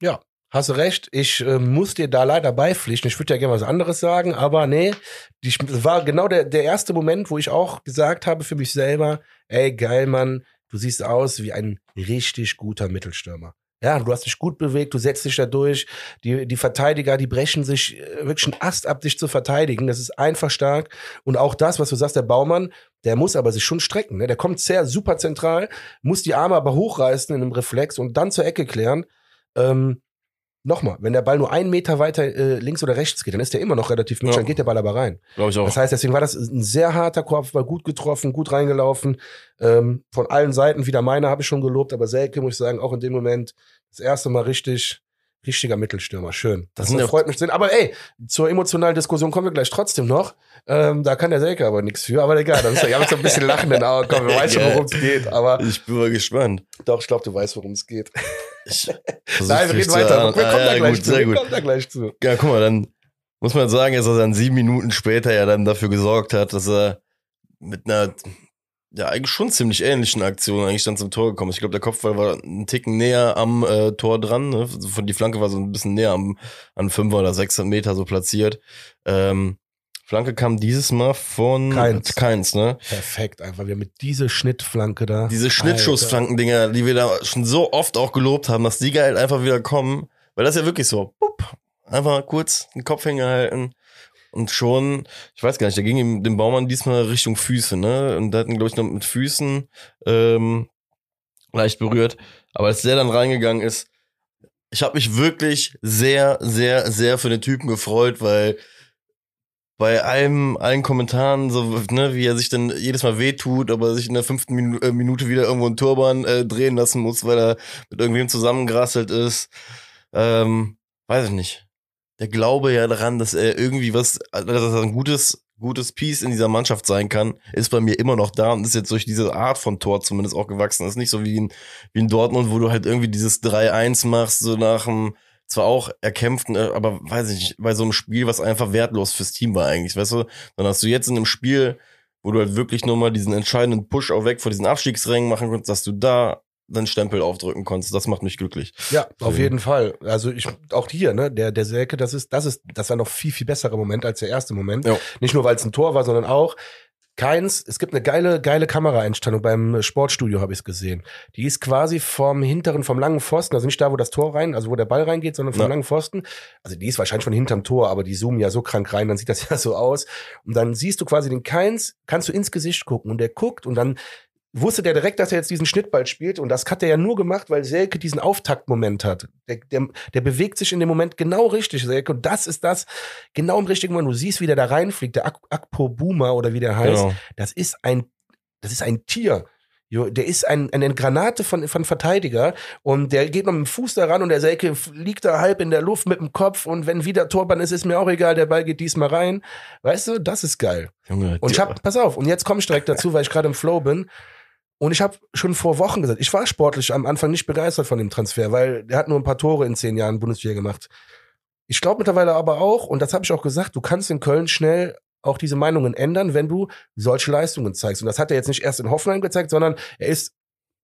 Ja, hast du recht. Ich äh, muss dir da leider beipflichten. Ich würde ja gerne was anderes sagen, aber nee, das war genau der, der erste Moment, wo ich auch gesagt habe für mich selber, ey, geil, Mann, du siehst aus wie ein richtig guter Mittelstürmer. Ja, du hast dich gut bewegt, du setzt dich da durch. Die, die Verteidiger, die brechen sich äh, wirklich einen Ast ab, dich zu verteidigen. Das ist einfach stark. Und auch das, was du sagst, der Baumann, der muss aber sich schon strecken. Ne? Der kommt sehr super zentral, muss die Arme aber hochreißen in einem Reflex und dann zur Ecke klären. Ähm, Nochmal, wenn der Ball nur einen Meter weiter äh, links oder rechts geht, dann ist der immer noch relativ mittig, Ja. dann geht der Ball aber rein. Glaube ich auch. Das heißt, deswegen war das ein sehr harter Kopfball, gut getroffen, gut reingelaufen. Ähm, von allen Seiten, wieder meine habe ich schon gelobt, aber Selke, muss ich sagen, auch in dem Moment das erste Mal richtig, richtiger Mittelstürmer. Schön. Das Das, freut mich. zu sehen. Aber ey, zur emotionalen Diskussion kommen wir gleich trotzdem noch. Ähm, da kann der Selke aber nichts für, aber egal. Ich habe jetzt so ein bisschen Lachen in den Augen. Komm, wir weißt schon, worum es geht. Aber ich bin mal gespannt. doch, ich glaube, du weißt, worum es geht. Nein, wir reden weiter. erahnen. Wir kommen Ah, da ja, gleich gut, zu. sehr Wir gut. kommen da gleich zu. Ja, guck mal, dann muss man sagen, dass er dann sieben Minuten später ja dann dafür gesorgt hat, dass er mit einer ja eigentlich schon ziemlich ähnlichen Aktion eigentlich dann zum Tor gekommen. Ich glaube, der Kopfball war einen Ticken näher am äh, Tor dran. Ne? Von die Flanke war so ein bisschen näher am an fünf oder sechs Meter so platziert. Ähm, Flanke kam dieses Mal von Keins. Keins ne? Perfekt, einfach. Wir mit diese Schnittflanke da. Diese Schnittschussflankendinger, die wir da schon so oft auch gelobt haben, dass die geil einfach wieder kommen. Weil das ja wirklich so. Bup, einfach kurz den Kopf hingehalten. Und schon, ich weiß gar nicht, da ging ihm dem Baumann diesmal Richtung Füße, ne? Und da hatten, glaube ich, noch mit Füßen ähm, leicht berührt. Aber als der dann reingegangen ist, ich habe mich wirklich sehr, sehr, sehr für den Typen gefreut, weil bei allem, allen Kommentaren, so, ne, wie er sich dann jedes Mal wehtut, aber sich in der fünften äh, Minute wieder irgendwo einen Turban äh, drehen lassen muss, weil er mit irgendwem zusammengerasselt ist. Ähm, weiß ich nicht. Der Glaube ja daran, dass er irgendwie was, dass er ein gutes, gutes Piece in dieser Mannschaft sein kann, ist bei mir immer noch da und ist jetzt durch diese Art von Tor zumindest auch gewachsen. Das ist nicht so wie in, wie in Dortmund, wo du halt irgendwie dieses 3-1 machst, so nach dem, zwar auch erkämpften, äh, aber weiß ich nicht, bei so einem Spiel, was einfach wertlos fürs Team war eigentlich, weißt du? Dann hast du jetzt in einem Spiel, wo du halt wirklich nochmal diesen entscheidenden Push auch weg vor diesen Abstiegsrängen machen konntest, dass du da deinen Stempel aufdrücken konntest. Das macht mich glücklich. Ja, auf So. jeden Fall. Also ich auch hier, ne, der der Selke, das ist das ist das war noch viel viel besserer Moment als der erste Moment. Ja. Nicht nur weil es ein Tor war, sondern auch keins. Es gibt eine geile geile Kameraeinstellung beim Sportstudio habe ich es gesehen. Die ist quasi vom hinteren vom langen Pfosten, also nicht da, wo das Tor rein, also wo der Ball reingeht, sondern vom Ja. langen Pfosten. Also die ist wahrscheinlich von hinterm Tor, aber die zoomen ja so krank rein, dann sieht das ja so aus. Und dann siehst du quasi den Keins, kannst du ins Gesicht gucken und der guckt und dann wusste der direkt, dass er jetzt diesen Schnittball spielt und das hat er ja nur gemacht, weil Selke diesen Auftaktmoment hat. Der, der, der bewegt sich in dem Moment genau richtig, Selke. Und das ist das, genau im richtigen Moment. Du siehst, wie der da reinfliegt, der Ak Akpo Boomer oder wie der heißt. Genau. Das ist ein, das ist ein Tier. Der ist ein, eine Granate von, von Verteidiger und der geht noch mit dem Fuß da ran und der Selke liegt da halb in der Luft mit dem Kopf und wenn wieder Torbann ist, ist mir auch egal, der Ball geht diesmal rein. Weißt du, das ist geil. Junge, Und ich hab, pass auf, und jetzt komme ich direkt dazu, weil ich gerade im Flow bin. Und ich habe schon vor Wochen gesagt, ich war sportlich am Anfang nicht begeistert von dem Transfer, weil der hat nur ein paar Tore in zehn Jahren Bundesliga gemacht. Ich glaube mittlerweile aber auch, und das habe ich auch gesagt, du kannst in Köln schnell auch diese Meinungen ändern, wenn du solche Leistungen zeigst. Und das hat er jetzt nicht erst in Hoffenheim gezeigt, sondern er ist,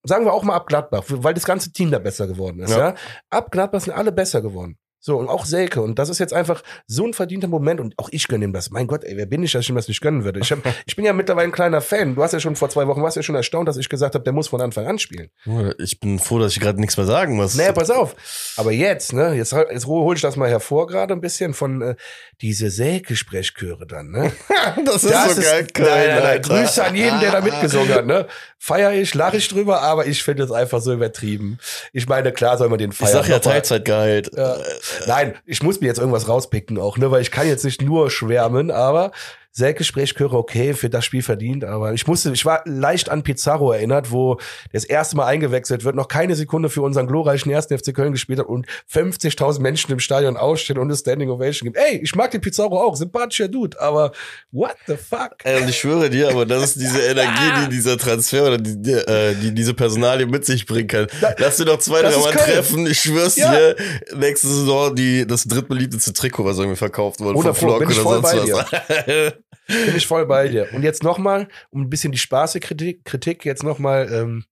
sagen wir auch mal ab Gladbach, weil das ganze Team da besser geworden ist. Ja. Ja. Ab Gladbach sind alle besser geworden. So, und auch Selke. Und das ist jetzt einfach so ein verdienter Moment. Und auch ich gönne ihm das. Mein Gott, ey, wer bin ich, dass ich ihm das nicht gönnen würde? Ich, hab, ich bin ja mittlerweile ein kleiner Fan. Du hast ja schon vor zwei Wochen, warst ja schon erstaunt, dass ich gesagt habe, der muss von Anfang an spielen. Ich bin froh, dass ich gerade nichts mehr sagen muss. Naja, pass auf. Aber jetzt, ne, jetzt, jetzt hole ich das mal hervor gerade ein bisschen von äh, diese Selke-Sprechchöre dann, ne? das ist Das so geil. nein, nein, nein. Grüße an jeden, der da mitgesungen hat, ne? Feier ich, lache ich drüber, aber ich finde es einfach so übertrieben. Ich meine, klar soll man den Ich feiern. sag ja Teilzeitgehalt. Ja. Nein, ich muss mir jetzt irgendwas rauspicken auch, ne, weil ich kann jetzt nicht nur schwärmen, aber Selke Sprechchöre okay, für das Spiel verdient, aber ich musste, ich war leicht an Pizarro erinnert, wo das erste Mal eingewechselt wird, noch keine Sekunde für unseren glorreichen ersten FC Köln gespielt hat und 50.000 Menschen im Stadion ausstehen und eine Standing Ovation gibt. Ey, ich mag den Pizarro auch, sympathischer Dude, aber what the fuck? Ey, und ich schwöre dir, aber das ist diese Energie, die dieser Transfer oder die, die, äh, die diese Personalie mit sich bringen kann. Lass dir doch zwei, drei Mal treffen. Ich schwör's Ja. dir, nächste Saison die, das drittbeliebteste Trikot, was irgendwie verkauft wurde Oder von Flock oder sonst was. Bin ich voll bei dir. Und jetzt nochmal, um ein bisschen die spaßige Kritik, Kritik jetzt nochmal ähm,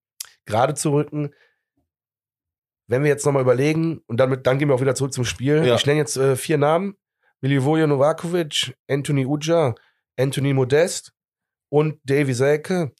gerade zu rücken. Wenn wir jetzt nochmal überlegen, und damit, dann gehen wir auch wieder zurück zum Spiel. Ja. Ich nenne jetzt äh, vier Namen. Milivoje Novakovic, Anthony Uja, Anthony Modest und Davy Selke.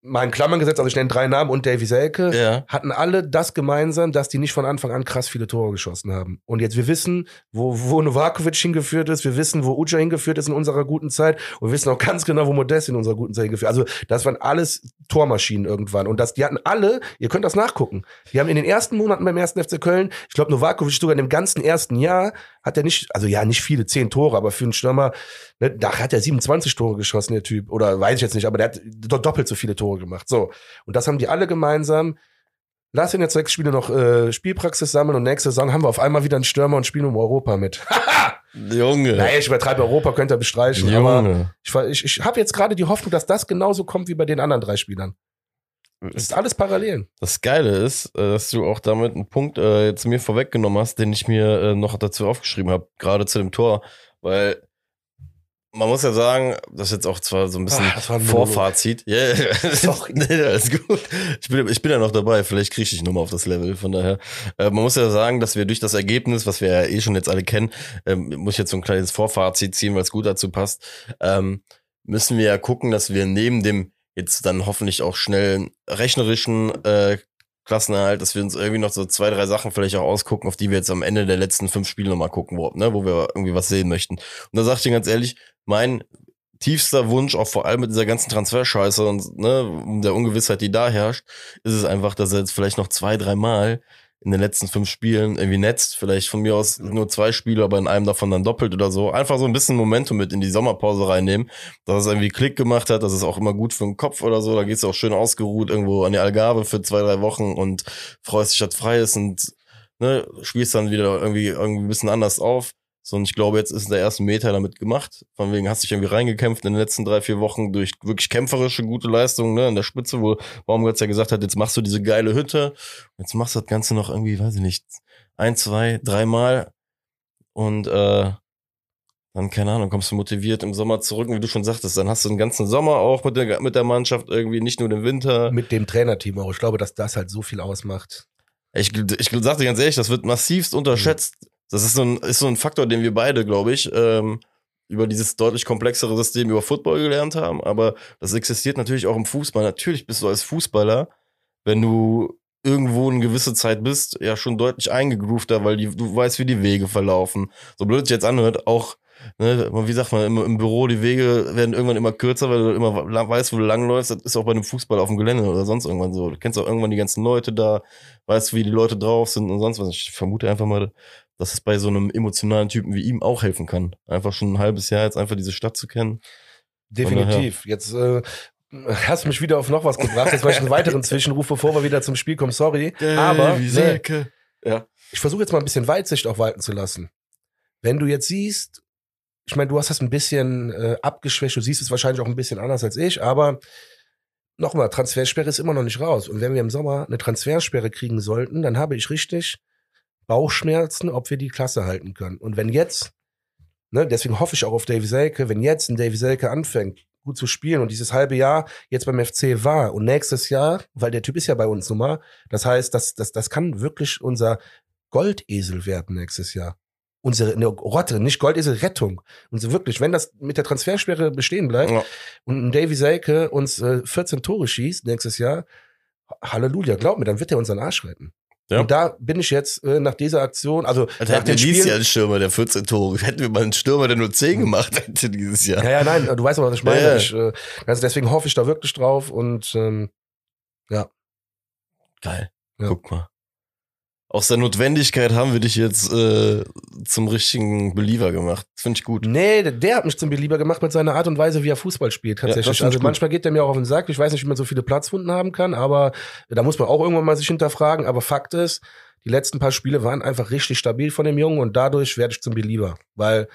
Mal in Klammern gesetzt, also ich nenne drei Namen und Davy Selke, Ja. hatten alle das gemeinsam, dass die nicht von Anfang an krass viele Tore geschossen haben. Und jetzt, wir wissen, wo, wo Novakovic hingeführt ist, wir wissen, wo Uja hingeführt ist in unserer guten Zeit und wir wissen auch ganz genau, wo Modest in unserer guten Zeit hingeführt Also das waren alles Tormaschinen irgendwann. Und das, die hatten alle, ihr könnt das nachgucken, die haben in den ersten Monaten beim ersten FC Köln, ich glaube Novakovic sogar in dem ganzen ersten Jahr, hat er nicht, also ja, nicht viele, zehn Tore, aber für einen Stürmer, ne, da hat er 27 Tore geschossen, der Typ. Oder weiß ich jetzt nicht, aber der hat do- doppelt so viele Tore gemacht. So. Und das haben die alle gemeinsam. Lass ihn jetzt sechs Spiele noch äh, Spielpraxis sammeln und nächste Saison haben wir auf einmal wieder einen Stürmer und spielen um Europa mit. Junge. Nein, ich übertreibe Europa, könnt ihr bestreichen. Aber Junge. ich, ver- ich, ich habe jetzt gerade die Hoffnung, dass das genauso kommt wie bei den anderen drei Spielern. Das ist alles parallel. Das Geile ist, äh, dass du auch damit einen Punkt äh, jetzt mir vorweggenommen hast, den ich mir äh, noch dazu aufgeschrieben habe, gerade zu dem Tor, weil man muss ja sagen, das ist jetzt auch zwar so ein bisschen Ach, das war ein. Vorfazit. Ja, yeah. Sorry. nee, alles gut. Ich bin, ich bin ja noch dabei, vielleicht kriege ich nochmal auf das Level, von daher. Äh, man muss ja sagen, dass wir durch das Ergebnis, was wir ja eh schon jetzt alle kennen, ähm, muss ich jetzt so ein kleines Vorfazit ziehen, weil es gut dazu passt, ähm, müssen wir ja gucken, dass wir neben dem jetzt dann hoffentlich auch schnell rechnerischen äh, Klassenerhalt, dass wir uns irgendwie noch so zwei, drei Sachen vielleicht auch ausgucken, auf die wir jetzt am Ende der letzten fünf Spiele nochmal gucken, wo, ne, wo wir irgendwie was sehen möchten. Und da sag ich dir ganz ehrlich, mein tiefster Wunsch, auch vor allem mit dieser ganzen Transferscheiße und ne, der Ungewissheit, die da herrscht, ist es einfach, dass er jetzt vielleicht noch zwei, drei Mal in den letzten fünf Spielen irgendwie netzt, vielleicht von mir aus nur zwei Spiele, aber in einem davon dann doppelt oder so. Einfach so ein bisschen Momentum mit in die Sommerpause reinnehmen, dass es irgendwie Klick gemacht hat, das ist auch immer gut für den Kopf oder so. Da geht's auch schön ausgeruht irgendwo an die Algarve für zwei, drei Wochen und freust dich, dass frei ist und ne, spielst dann wieder irgendwie, irgendwie ein bisschen anders auf. So, und ich glaube, jetzt ist der erste Meter damit gemacht. Von wegen hast dich irgendwie reingekämpft in den letzten drei, vier Wochen durch wirklich kämpferische, gute Leistungen, ne, in der Spitze, wo Baumgart ja gesagt hat, jetzt machst du diese geile Hütte. Jetzt machst du das Ganze noch irgendwie, weiß ich nicht, ein, zwei, dreimal. Und, äh, dann, keine Ahnung, kommst du motiviert im Sommer zurück, und wie du schon sagtest, dann hast du den ganzen Sommer auch mit der, mit der Mannschaft irgendwie, nicht nur den Winter. Mit dem Trainerteam auch. Ich glaube, dass das halt so viel ausmacht. Ich, ich sag dir ganz ehrlich, das wird massivst unterschätzt. Das ist so ein, ist so ein Faktor, den wir beide, glaube ich, ähm, über dieses deutlich komplexere System über Football gelernt haben. Aber das existiert natürlich auch im Fußball. Natürlich bist du als Fußballer, wenn du irgendwo eine gewisse Zeit bist, ja schon deutlich eingegroovter, weil die, du weißt, wie die Wege verlaufen. So blöd es jetzt anhört, auch, ne, wie sagt man, im, im Büro, die Wege werden irgendwann immer kürzer, weil du immer weißt, wo du langläufst. Das ist auch bei einem Fußball auf dem Gelände oder sonst irgendwann so. Du kennst auch irgendwann die ganzen Leute da, weißt, wie die Leute drauf sind und sonst was. Ich vermute einfach mal, dass es bei so einem emotionalen Typen wie ihm auch helfen kann. Einfach schon ein halbes Jahr jetzt einfach diese Stadt zu kennen. Definitiv. Jetzt äh, hast du mich wieder auf noch was gebracht. Jetzt war ich einen weiteren Zwischenruf, bevor wir wieder zum Spiel kommen. Sorry. Aber nee, Ja. ich versuche jetzt mal ein bisschen Weitsicht auch walten zu lassen. Wenn du jetzt siehst, ich meine, du hast das ein bisschen äh, abgeschwächt, du siehst es wahrscheinlich auch ein bisschen anders als ich, aber nochmal, Transfersperre ist immer noch nicht raus. Und wenn wir im Sommer eine Transfersperre kriegen sollten, dann habe ich richtig Bauchschmerzen, ob wir die Klasse halten können. Und wenn jetzt, ne, deswegen hoffe ich auch auf Davy Selke, wenn jetzt ein Davy Selke anfängt, gut zu spielen und dieses halbe Jahr jetzt beim FC war und nächstes Jahr, weil der Typ ist ja bei uns nun mal, das heißt, das, das, das kann wirklich unser Goldesel werden nächstes Jahr. Unsere eine Rotte, nicht Goldesel, Rettung. Und so wirklich, wenn das mit der Transfersperre bestehen bleibt Ja. und ein Davy Selke uns äh, 14 Tore schießt nächstes Jahr, Halleluja, glaub mir, dann wird er unseren Arsch retten. Ja. Und da bin ich jetzt äh, nach dieser Aktion, also Alter, nach hätten wir dieses Jahr einen Stürmer, der 14 Tore. Hätten wir mal einen Stürmer, der nur 10 gemacht hätte dieses Jahr. ja, ja, nein, du weißt aber, was ich meine. Ja, ja. Ich, äh, also deswegen hoffe ich da wirklich drauf und ähm, Geil. Ja. Guck mal. Aus der Notwendigkeit haben wir dich jetzt äh, zum richtigen Believer gemacht. Finde ich gut. Nee, der, der hat mich zum Belieber gemacht mit seiner Art und Weise, wie er Fußball spielt, Ja, das tatsächlich. ich also manchmal geht der mir auch auf den Sack. Ich weiß nicht, wie man so viele Platzwunden haben kann, aber da muss man auch irgendwann mal sich hinterfragen. Aber Fakt ist, die letzten paar Spiele waren einfach richtig stabil von dem Jungen und dadurch werde ich zum Belieber. Weil,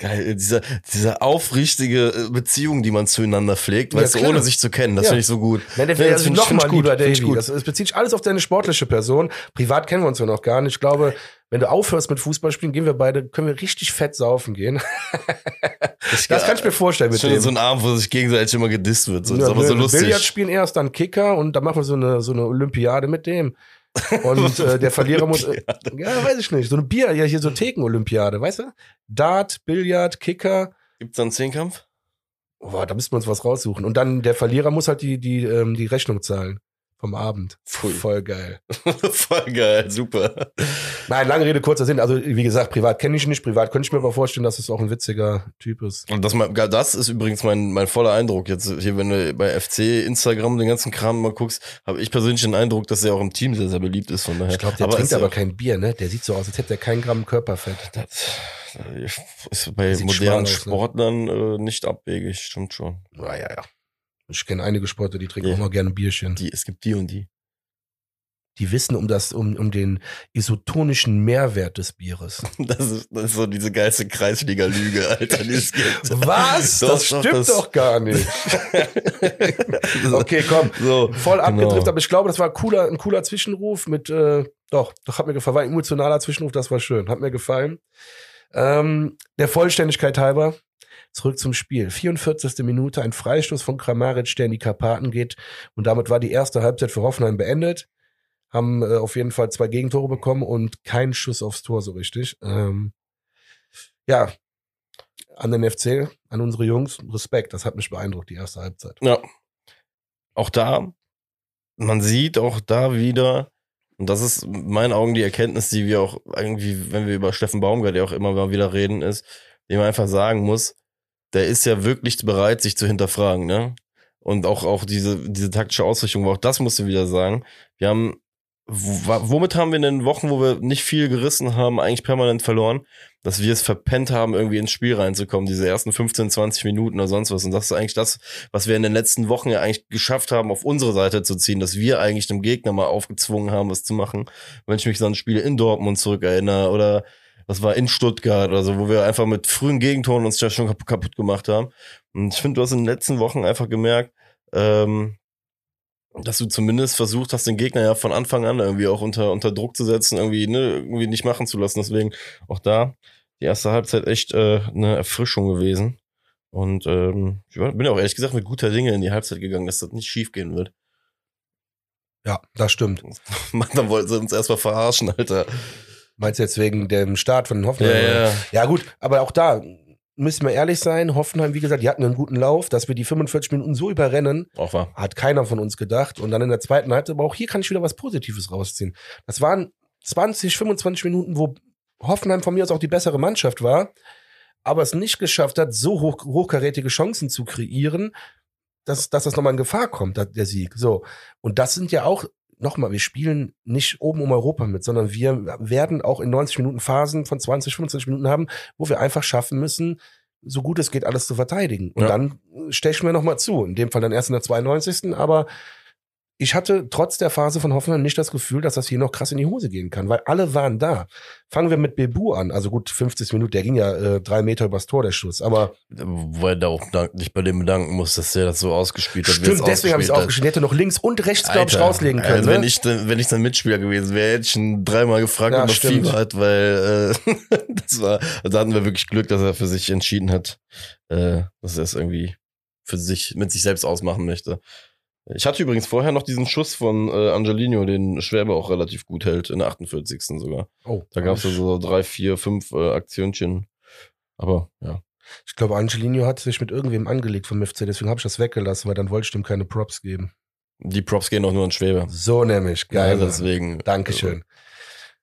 Geil, diese, diese aufrichtige äh, Beziehung, die man zueinander pflegt, Ja, weißt du, ohne sich zu kennen. Das Ja. finde ich so gut. nein, der ja, das find ich- noch find mal ich gut, lieber ich Davy. gut. Das, das bezieht sich alles auf deine sportliche Person. Privat kennen wir uns ja noch gar nicht. Ich glaube, wenn du aufhörst mit Fußball spielen, gehen wir beide, können wir richtig fett saufen gehen. Das kann ich mir vorstellen mit dem. so ein Abend, wo sich gegenseitig immer gedisst wird. So, das Ja, ist aber so lustig. Billard spielen erst dann Kicker und dann machen wir so eine, so eine Olympiade mit dem. Und äh, der Verlierer muss. Äh, ja, weiß ich nicht. So eine Bier, ja, hier so Theken-Olympiade, weißt du? Dart, Billard, Kicker. Gibt's dann Zehnkampf? Boah, da müssten wir uns was raussuchen. Und dann der Verlierer muss halt die, die, ähm, die Rechnung zahlen vom Abend. Pfui. Voll geil. Voll geil, super. Nein, lange Rede, kurzer Sinn. Also, wie gesagt, privat kenne ich ihn nicht. Privat könnte ich mir aber vorstellen, dass es auch ein witziger Typ ist. Und das, das ist übrigens mein, mein voller Eindruck. Jetzt hier, wenn du bei FC, Instagram den ganzen Kram mal guckst, habe ich persönlich den Eindruck, dass er auch im Team sehr, sehr beliebt ist. Von daher. Ich glaube, der ist trinkt aber kein Bier, ne? Der sieht so aus, als hätte er kein Gramm Körperfett. Das ist bei modernen aus, ne? Sportlern äh, nicht abwegig, stimmt schon. Ja, ja, ja. Ich kenne einige Sportler, die trinken Ja. auch mal gerne Bierchen. Die, Die, es gibt die und die. wissen um das, um, um den isotonischen Mehrwert des Bieres. Das ist, das ist so diese geilste Kreisliga-Lüge, Alter, die es gibt. Was? Das doch, stimmt das- doch gar nicht. okay, komm. So, Voll genau. abgedriftet, aber ich glaube, das war ein cooler, ein cooler Zwischenruf mit, äh, doch, doch hat mir gefallen, war ein emotionaler Zwischenruf, das war schön, hat mir gefallen. Ähm, der Vollständigkeit halber, zurück zum Spiel. 44. Minute, ein Freistoß von Kramaric, der in die Karpaten geht und damit war die erste Halbzeit für Hoffenheim beendet. Haben äh, auf jeden Fall zwei Gegentore bekommen und keinen Schuss aufs Tor so richtig. Ähm, ja, an den FC, an unsere Jungs, Respekt, das hat mich beeindruckt, die erste Halbzeit. Ja. Auch da, man sieht auch da wieder, und das ist in meinen Augen die Erkenntnis, die wir auch irgendwie, wenn wir über Steffen Baumgart ja auch immer mal wieder reden, ist, dem man einfach sagen muss, der ist ja wirklich bereit, sich zu hinterfragen, ne? Und auch, auch diese, diese taktische Ausrichtung, auch das musst du wieder sagen. Wir haben, womit haben wir in den Wochen, wo wir nicht viel gerissen haben, eigentlich permanent verloren? Dass wir es verpennt haben, irgendwie ins Spiel reinzukommen, diese ersten 15, 20 Minuten oder sonst was. Und das ist eigentlich das, was wir in den letzten Wochen ja eigentlich geschafft haben, auf unsere Seite zu ziehen, dass wir eigentlich dem Gegner mal aufgezwungen haben, was zu machen. Wenn ich mich so an Spiele in Dortmund zurückerinnere oder was war in Stuttgart oder so, wo wir einfach mit frühen Gegentoren uns ja schon kap- kaputt gemacht haben. Und ich finde, du hast in den letzten Wochen einfach gemerkt, ähm, dass du zumindest versucht hast, den Gegner ja von Anfang an irgendwie auch unter, unter Druck zu setzen, irgendwie, ne, irgendwie nicht machen zu lassen. Deswegen auch da die erste Halbzeit echt äh, eine Erfrischung gewesen. Und ähm, ich bin ja auch ehrlich gesagt mit guter Dinge in die Halbzeit gegangen, dass das nicht schief gehen wird. Ja, das stimmt. Mann, dann wollten sie uns erstmal verarschen, Alter. Meinst du jetzt wegen dem Start von Hoffenheim? oder? ja. ja gut, aber auch da müssen wir ehrlich sein. Hoffenheim, wie gesagt, die hatten einen guten Lauf, dass wir die 45 Minuten so überrennen, Auch wahr. hat keiner von uns gedacht. Und dann in der zweiten Halbzeit, aber auch hier kann ich wieder was Positives rausziehen. Das waren 20, 25 Minuten, wo Hoffenheim von mir aus auch die bessere Mannschaft war, aber es nicht geschafft hat, so hoch, hochkarätige Chancen zu kreieren, dass, dass das nochmal in Gefahr kommt, der Sieg. So. Und das sind ja auch, nochmal, wir spielen nicht oben um Europa mit, sondern wir werden auch in 90 Minuten Phasen von 20, 25 Minuten haben, wo wir einfach schaffen müssen, so gut es geht, alles zu verteidigen. Und Ja. dann stechen wir nochmal zu. In dem Fall dann erst in der 92. Aber ich hatte trotz der Phase von Hoffenheim nicht das Gefühl, dass das hier noch krass in die Hose gehen kann, weil alle waren da. Fangen wir mit Bebu an. Also gut, 50 Minuten, der ging ja äh, drei Meter übers Tor, der Schuss. Aber Wobei da auch dich bei dem bedanken muss, dass der das so ausgespielt hat. stimmt, es deswegen habe ich es ausgespielt aufgeschrieben. Hätte noch links und rechts, glaube ich, rauslegen können. Also ne? wenn ich dann, wenn ich dann Mitspieler gewesen wäre, hätte ich ihn dreimal gefragt, Ja, ob er. Fieber hat, weil äh, das war, also da hatten wir wirklich Glück, dass er für sich entschieden hat, äh, dass er es irgendwie für sich mit sich selbst ausmachen möchte. Ich hatte übrigens vorher noch diesen Schuss von äh, Angelino, den Schwerbe auch relativ gut hält, in der 48. sogar. oh, Da gab es so drei, vier, fünf äh, Aktionchen. Aber ja. Ich glaube, Angelino hat sich mit irgendwem angelegt vom FC, deswegen habe ich das weggelassen, weil dann wollte ich dem keine Props geben. Die Props gehen auch nur an Schwebe. So nämlich, geil. Ja, deswegen. Dankeschön.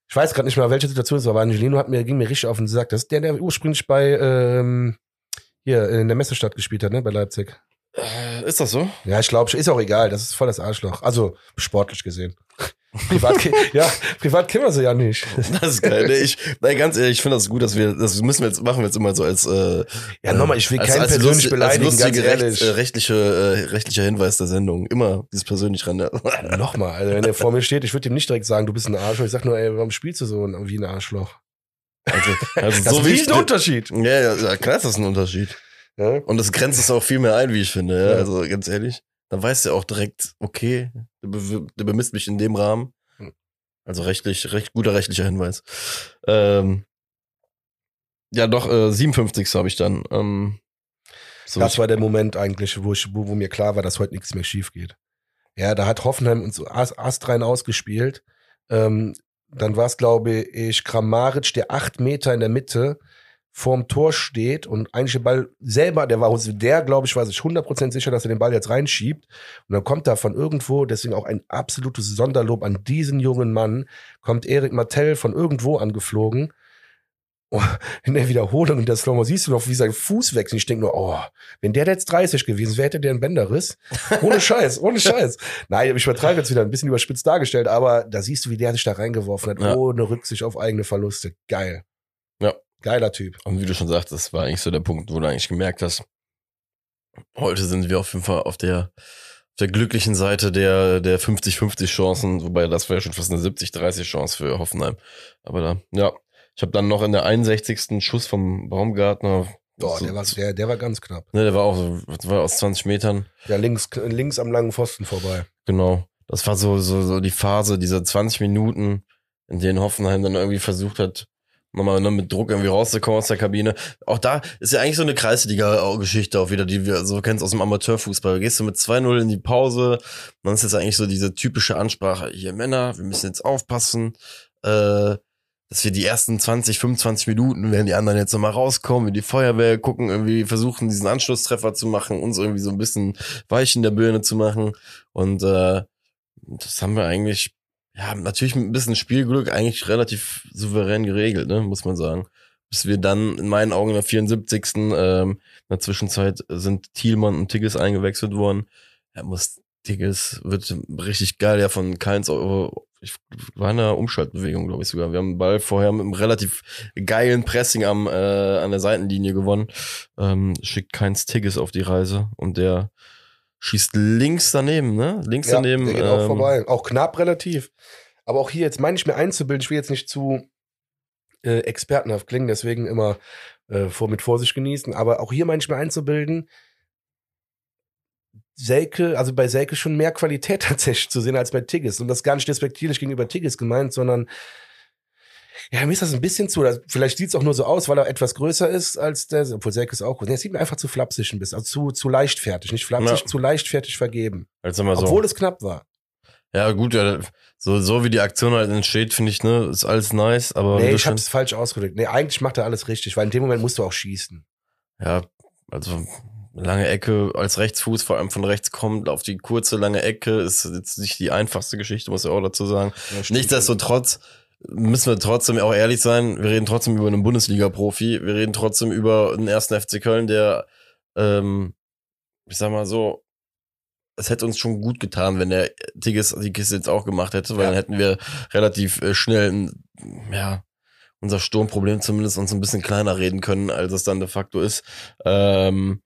Ich weiß gerade nicht mehr, welche Situation es war, aber Angelino hat mir, ging mir richtig auf den Sack. Das ist der, der ursprünglich bei ähm, hier in der Messestadt gespielt hat, ne, bei Leipzig. Äh, ist das so? Ja, ich glaube, ist auch egal. Das ist voll das Arschloch. Also sportlich gesehen. Privat, ja, privat kennen wir sie ja nicht. Das ist geil. Nee, ich, nein, ganz ehrlich, ich finde das gut, dass wir, das müssen wir jetzt, machen wir jetzt immer so als, äh, Ja, nochmal, ich will als, keinen als persönlich lustig- beleidigen, als lustige ganz recht, ehrlich. äh, rechtliche, äh, rechtlicher Hinweis der Sendung. Immer dieses persönlich ran. Ja. Nochmal, also wenn er vor mir steht, ich würde ihm nicht direkt sagen, du bist ein Arschloch. Ich sag nur, ey, warum spielst du so wie ein Arschloch? Also, also Das so ist wie ein ja, ja, ja, klar ist das ein Unterschied. Ja? Und das grenzt es auch viel mehr ein, wie ich finde. Ja? Ja. Also ganz ehrlich, dann weißt du auch direkt, okay, der, be der bemisst mich in dem Rahmen. Hm. Also rechtlich, recht guter rechtlicher Hinweis. Ähm, ja, doch, äh, 57. habe ich dann. Ähm, so Das war der Moment eigentlich, wo, ich, wo, wo mir klar war, dass heute nichts mehr schief geht. Ja, da hat Hoffenheim uns ast- astrein ausgespielt. Ähm, dann war es, glaube ich, Kramaric, der acht Meter in der Mitte vorm Tor steht und eigentlich den Ball selber, der war der, glaube ich, war sich 100% sicher, dass er den Ball jetzt reinschiebt. Und dann kommt da von irgendwo, deswegen auch ein absolutes Sonderlob an diesen jungen Mann, kommt Erik Martell von irgendwo angeflogen. Oh, in der Wiederholung in der Slow siehst du noch, wie sein Fuß wechselt. Ich denke nur, oh, wenn der jetzt 30 gewesen wäre, hätte der einen Bänderriss. Ohne Scheiß, ohne Scheiß. Nein, ich übertreibe jetzt wieder ein bisschen überspitzt dargestellt, aber da siehst du, wie der sich da reingeworfen hat, ja. ohne Rücksicht auf eigene Verluste. Geil. Geiler Typ. Und wie du schon sagst, das war eigentlich so der Punkt, wo du eigentlich gemerkt hast, heute sind wir auf jeden Fall auf der, auf der glücklichen Seite der, der 50-50 Chancen, wobei das wäre schon fast eine 70-30 Chance für Hoffenheim. Aber da, ja. Ich habe dann noch in der 61. Schuss vom Baumgartner. Boah, so, der, war, der, der war ganz knapp. Ne, der war auch so, war aus 20 Metern. Ja, links, links am langen Pfosten vorbei. Genau. Das war so, so, so die Phase dieser 20 Minuten, in denen Hoffenheim dann irgendwie versucht hat, nochmal ne, mit Druck irgendwie rauszukommen aus der Kabine. Auch da ist ja eigentlich so eine Kreisliga-Geschichte auch wieder, die wir so kennst aus dem Amateurfußball. Gehst du mit 2-0 in die Pause, dann ist jetzt eigentlich so diese typische Ansprache, hier Männer, wir müssen jetzt aufpassen, äh, dass wir die ersten 20, 25 Minuten, wenn die anderen jetzt nochmal rauskommen, wie die Feuerwehr gucken, irgendwie versuchen, diesen Anschlusstreffer zu machen, uns irgendwie so ein bisschen weich in der Birne zu machen. Und äh, das haben wir eigentlich ja, natürlich mit ein bisschen Spielglück eigentlich relativ souverän geregelt, ne, muss man sagen. Bis wir dann in meinen Augen in der 74. Ähm, in der Zwischenzeit sind Thielmann und Tigges eingewechselt worden. Er muss Tigges wird richtig geil, ja, von Keins ich war in einer Umschaltbewegung, glaube ich sogar. Wir haben den Ball vorher mit einem relativ geilen Pressing am, äh, an der Seitenlinie gewonnen. Ähm, schickt Keins Tigges auf die Reise und der schießt links daneben, ne? Links ja, daneben. Der geht ähm, auch vorbei. Auch knapp relativ. Aber auch hier, jetzt meine ich mir einzubilden, ich will jetzt nicht zu äh, expertenhaft klingen, deswegen immer äh, vor, mit Vorsicht genießen. Aber auch hier meine ich mir einzubilden, Selke, also bei Selke schon mehr Qualität tatsächlich zu sehen als bei Tigges. Und das gar nicht despektierlich gegenüber Tigges gemeint, sondern ja, mir ist das ein bisschen zu. Vielleicht sieht es auch nur so aus, weil er etwas größer ist als der, obwohl Selke ist auch groß. Nee, sieht mir einfach zu flapsig ein bisschen, also zu, zu leichtfertig. Nicht flapsig, ja. zu leichtfertig vergeben. Also mal so. Obwohl es knapp war. Ja, gut, ja, so, so wie die Aktion halt entsteht, finde ich, ne, ist alles nice, aber. Nee, ich hab's falsch ausgedrückt. Nee, eigentlich macht er alles richtig, weil in dem Moment musst du auch schießen. Ja, also lange Ecke als Rechtsfuß, vor allem von rechts kommt, auf die kurze, lange Ecke, ist jetzt nicht die einfachste Geschichte, muss ich auch dazu sagen. Ja, Nichtsdestotrotz müssen wir trotzdem auch ehrlich sein, wir reden trotzdem über einen Bundesliga-Profi, wir reden trotzdem über einen ersten FC Köln, der, ähm, ich sag mal so, es hätte uns schon gut getan, wenn der Tigges die Kiste jetzt auch gemacht hätte, weil ja. dann hätten wir relativ äh, schnell, ja, unser Sturmproblem zumindest uns ein bisschen kleiner reden können, als es dann de facto ist. Ähm,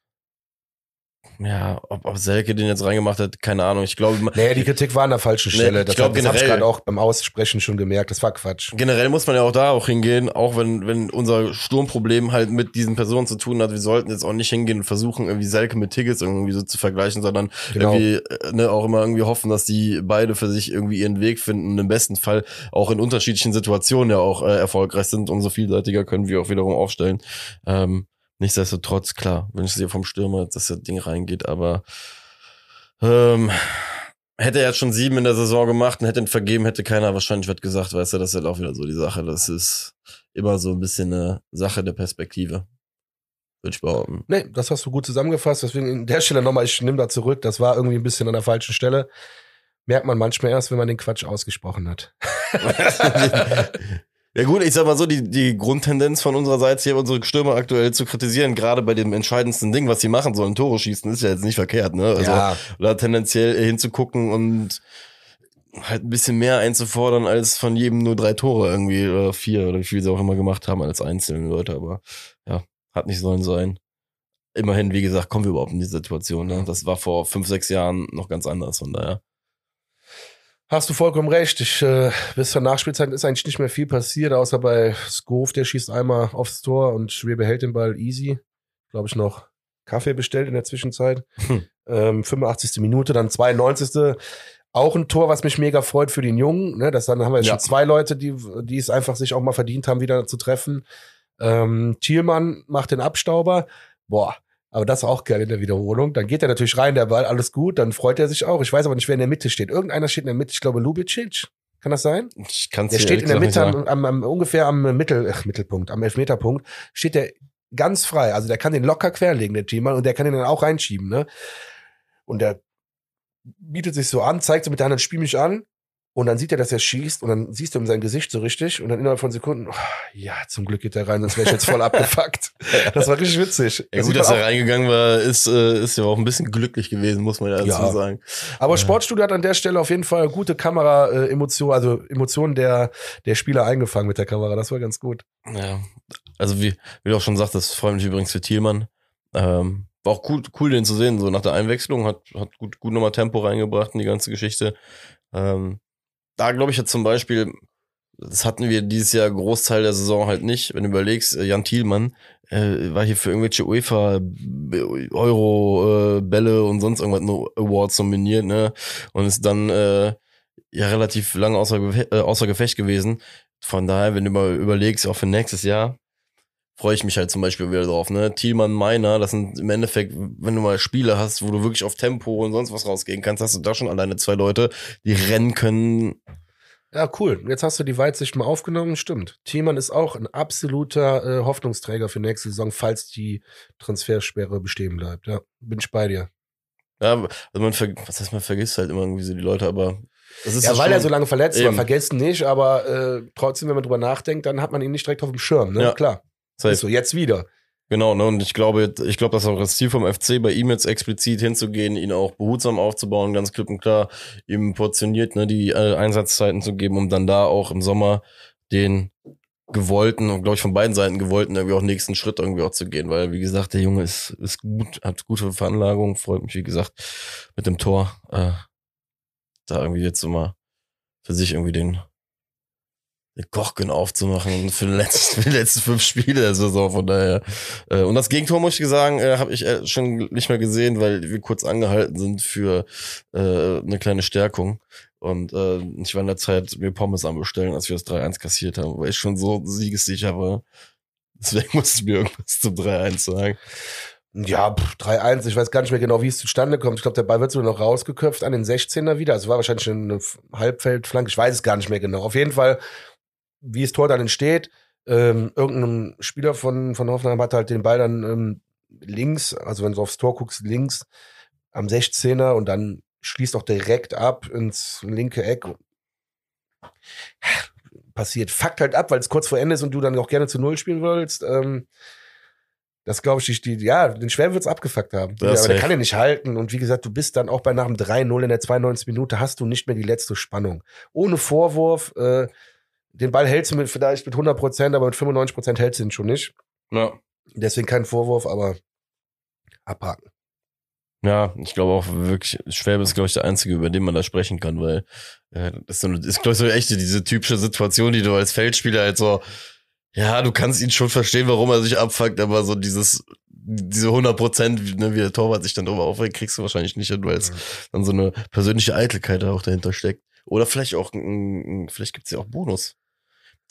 ja, ob, ob Selke den jetzt reingemacht hat, keine Ahnung. Ich glaube, naja, die Kritik war an der falschen Stelle. Nee, das glaube generell habe ich gerade auch beim Aussprechen schon gemerkt. Das war Quatsch. Generell muss man ja auch da auch hingehen, auch wenn wenn unser Sturmproblem halt mit diesen Personen zu tun hat. Wir sollten jetzt auch nicht hingehen und versuchen irgendwie Selke mit Tickets irgendwie so zu vergleichen, sondern genau. irgendwie äh, ne, auch immer irgendwie hoffen, dass die beide für sich irgendwie ihren Weg finden und im besten Fall auch in unterschiedlichen Situationen ja auch äh, erfolgreich sind. Umso vielseitiger können wir auch wiederum aufstellen. Ähm, Nichtsdestotrotz, klar, wenn ich sehe vom Stürmer, dass das Ding reingeht, aber ähm, hätte er jetzt schon sieben in der Saison gemacht und hätte ihn vergeben, hätte keiner wahrscheinlich was gesagt, weißt du, das ist halt auch wieder so die Sache. Das ist immer so ein bisschen eine Sache der Perspektive. Würde ich behaupten. Nee, das hast du gut zusammengefasst. Deswegen in der Stelle nochmal, ich nehme da zurück. Das war irgendwie ein bisschen an der falschen Stelle. Merkt man manchmal erst, wenn man den Quatsch ausgesprochen hat. Ja gut, ich sag mal so, die, die Grundtendenz von unserer Seite hier, unsere Stürmer aktuell zu kritisieren, gerade bei dem entscheidendsten Ding, was sie machen sollen, Tore schießen, ist ja jetzt nicht verkehrt, ne? Also ja. da tendenziell hinzugucken und halt ein bisschen mehr einzufordern, als von jedem nur drei Tore irgendwie, oder vier, oder wie viel sie auch immer gemacht haben als einzelne Leute, aber ja, hat nicht sollen sein. Immerhin, wie gesagt, kommen wir überhaupt in die Situation, ne? Das war vor fünf, sechs Jahren noch ganz anders, von daher. Hast du vollkommen recht. Ich, äh, bis zur Nachspielzeit ist eigentlich nicht mehr viel passiert, außer bei Skov, der schießt einmal aufs Tor und wir behält den Ball easy. Glaube ich noch Kaffee bestellt in der Zwischenzeit. Hm. Ähm, 85. Minute, dann 92. Auch ein Tor, was mich mega freut für den Jungen. Ne? Das dann haben wir jetzt ja. schon zwei Leute, die, die es einfach sich auch mal verdient haben, wieder zu treffen. Ähm, Thielmann macht den Abstauber. Boah, aber das ist auch geil in der Wiederholung. Dann geht er natürlich rein, der Ball, alles gut, dann freut er sich auch. Ich weiß aber nicht, wer in der Mitte steht. Irgendeiner steht in der Mitte, ich glaube Lubicic. Kann das sein? Ich kann's Der steht in der Mitte, am, am, am, ungefähr am Mittel, ach, Mittelpunkt, am Elfmeterpunkt, steht der ganz frei. Also der kann den locker querlegen, der Thiemann, und der kann den dann auch reinschieben, ne? Und der bietet sich so an, zeigt so mit der Hand, spiel mich an. Und dann sieht er, dass er schießt und dann siehst du ihm sein Gesicht so richtig und dann innerhalb von Sekunden, oh, ja, zum Glück geht er rein, sonst wäre ich jetzt voll abgefuckt. Das war richtig witzig. Ja, gut, dass er reingegangen war, ist, äh, ist ja auch ein bisschen glücklich gewesen, muss man ja dazu Ja. sagen. Aber Sportstudio hat an der Stelle auf jeden Fall gute Kamera-Emotionen, also Emotionen der, der Spieler eingefangen mit der Kamera. Das war ganz gut. Ja, also wie, wie du auch schon sagtest, freue mich übrigens für Thielmann. Ähm, war auch cool, cool, den zu sehen, so nach der Einwechslung, hat, hat gut, gut nochmal Tempo reingebracht in die ganze Geschichte. Ähm, da glaube ich jetzt zum Beispiel, das hatten wir dieses Jahr Großteil der Saison halt nicht. Wenn du überlegst, äh, Jan Thielmann äh, war hier für irgendwelche UEFA Euro äh, Bälle und sonst irgendwas no Awards nominiert, ne? Und ist dann äh, ja relativ lange außer, äh, außer Gefecht gewesen. Von daher, wenn du mal überlegst, auch für nächstes Jahr, freue ich mich halt zum Beispiel wieder drauf. Ne? Thielmann, Meiner, das sind im Endeffekt, wenn du mal Spiele hast, wo du wirklich auf Tempo und sonst was rausgehen kannst, hast du da schon alleine zwei Leute, die rennen können. Ja, cool. Jetzt hast du die Weitsicht mal aufgenommen. Stimmt. Thiemann ist auch ein absoluter äh, Hoffnungsträger für nächste Saison, falls die Transfersperre bestehen bleibt. Ja, bin ich bei dir. Ja, also man, was heißt, man vergisst halt immer irgendwie so die Leute, aber Ja, weil er so lange verletzt war, Eben. vergessen nicht, aber äh, trotzdem, wenn man drüber nachdenkt, dann hat man ihn nicht direkt auf dem Schirm. Ne? Ja. Klar. Safe. So, jetzt wieder. Genau, ne? Und ich glaube, ich glaube, das ist auch das Ziel vom FC, bei ihm jetzt explizit hinzugehen, ihn auch behutsam aufzubauen, ganz klipp und klar, ihm portioniert, ne, die äh, Einsatzzeiten zu geben, um dann da auch im Sommer den gewollten und glaube ich von beiden Seiten gewollten irgendwie auch nächsten Schritt irgendwie auch zu gehen, weil wie gesagt, der Junge ist ist gut, hat gute Veranlagung, freut mich wie gesagt mit dem Tor äh, da irgendwie jetzt immer für sich irgendwie den den Kochgen aufzumachen für die letzten, für die letzten fünf Spiele der Saison, von daher. Äh, und das Gegentor, muss ich sagen, äh, habe ich äh, schon nicht mehr gesehen, weil wir kurz angehalten sind für eine kleine Stärkung. Und äh, ich war in der Zeit mir Pommes am als wir das 3-1 kassiert haben, weil ich schon so siegessicher war. Deswegen musste ich mir irgendwas zum 3-1 sagen. Ja, pff, 3-1, ich weiß gar nicht mehr genau, wie es zustande kommt. Ich glaube, der Ball wird sogar noch rausgeköpft an den 16er wieder. Also war wahrscheinlich eine F- Halbfeldflanke, ich weiß es gar nicht mehr genau. Auf jeden Fall, wie das Tor dann entsteht, ähm, irgendein Spieler von, von Hoffenheim hat halt den Ball dann ähm, links, also wenn du aufs Tor guckst, links am 16er und dann schließt auch direkt ab ins linke Eck. Passiert, fuckt halt ab, weil es kurz vor Ende ist und du dann auch gerne zu Null spielen willst. Ähm, das glaube ich, die, ja, den Schwäben wird's abgefuckt haben. Das aber der kann ja nicht halten. Und wie gesagt, du bist dann auch bei nach dem 3-0 in der 92. Minute, hast du nicht mehr die letzte Spannung. Ohne Vorwurf, äh, den Ball hältst du mit, vielleicht mit 100 Prozent, aber mit 95 Prozent hältst du ihn schon nicht. Ja. Deswegen kein Vorwurf, aber abhaken. Ja, ich glaube auch wirklich, Schwäbe ist, glaube ich, der Einzige, über den man da sprechen kann, weil äh, das ist, so eine, ist glaube ich, so echt diese typische Situation, die du als Feldspieler halt so, ja, du kannst ihn schon verstehen, warum er sich abfuckt, aber so dieses, diese 100 Prozent, ne, wie der Torwart sich dann drüber aufregt, kriegst du wahrscheinlich nicht hin, weil es dann so eine persönliche Eitelkeit da auch dahinter steckt. Oder vielleicht auch, vielleicht gibt's ja auch Bonus.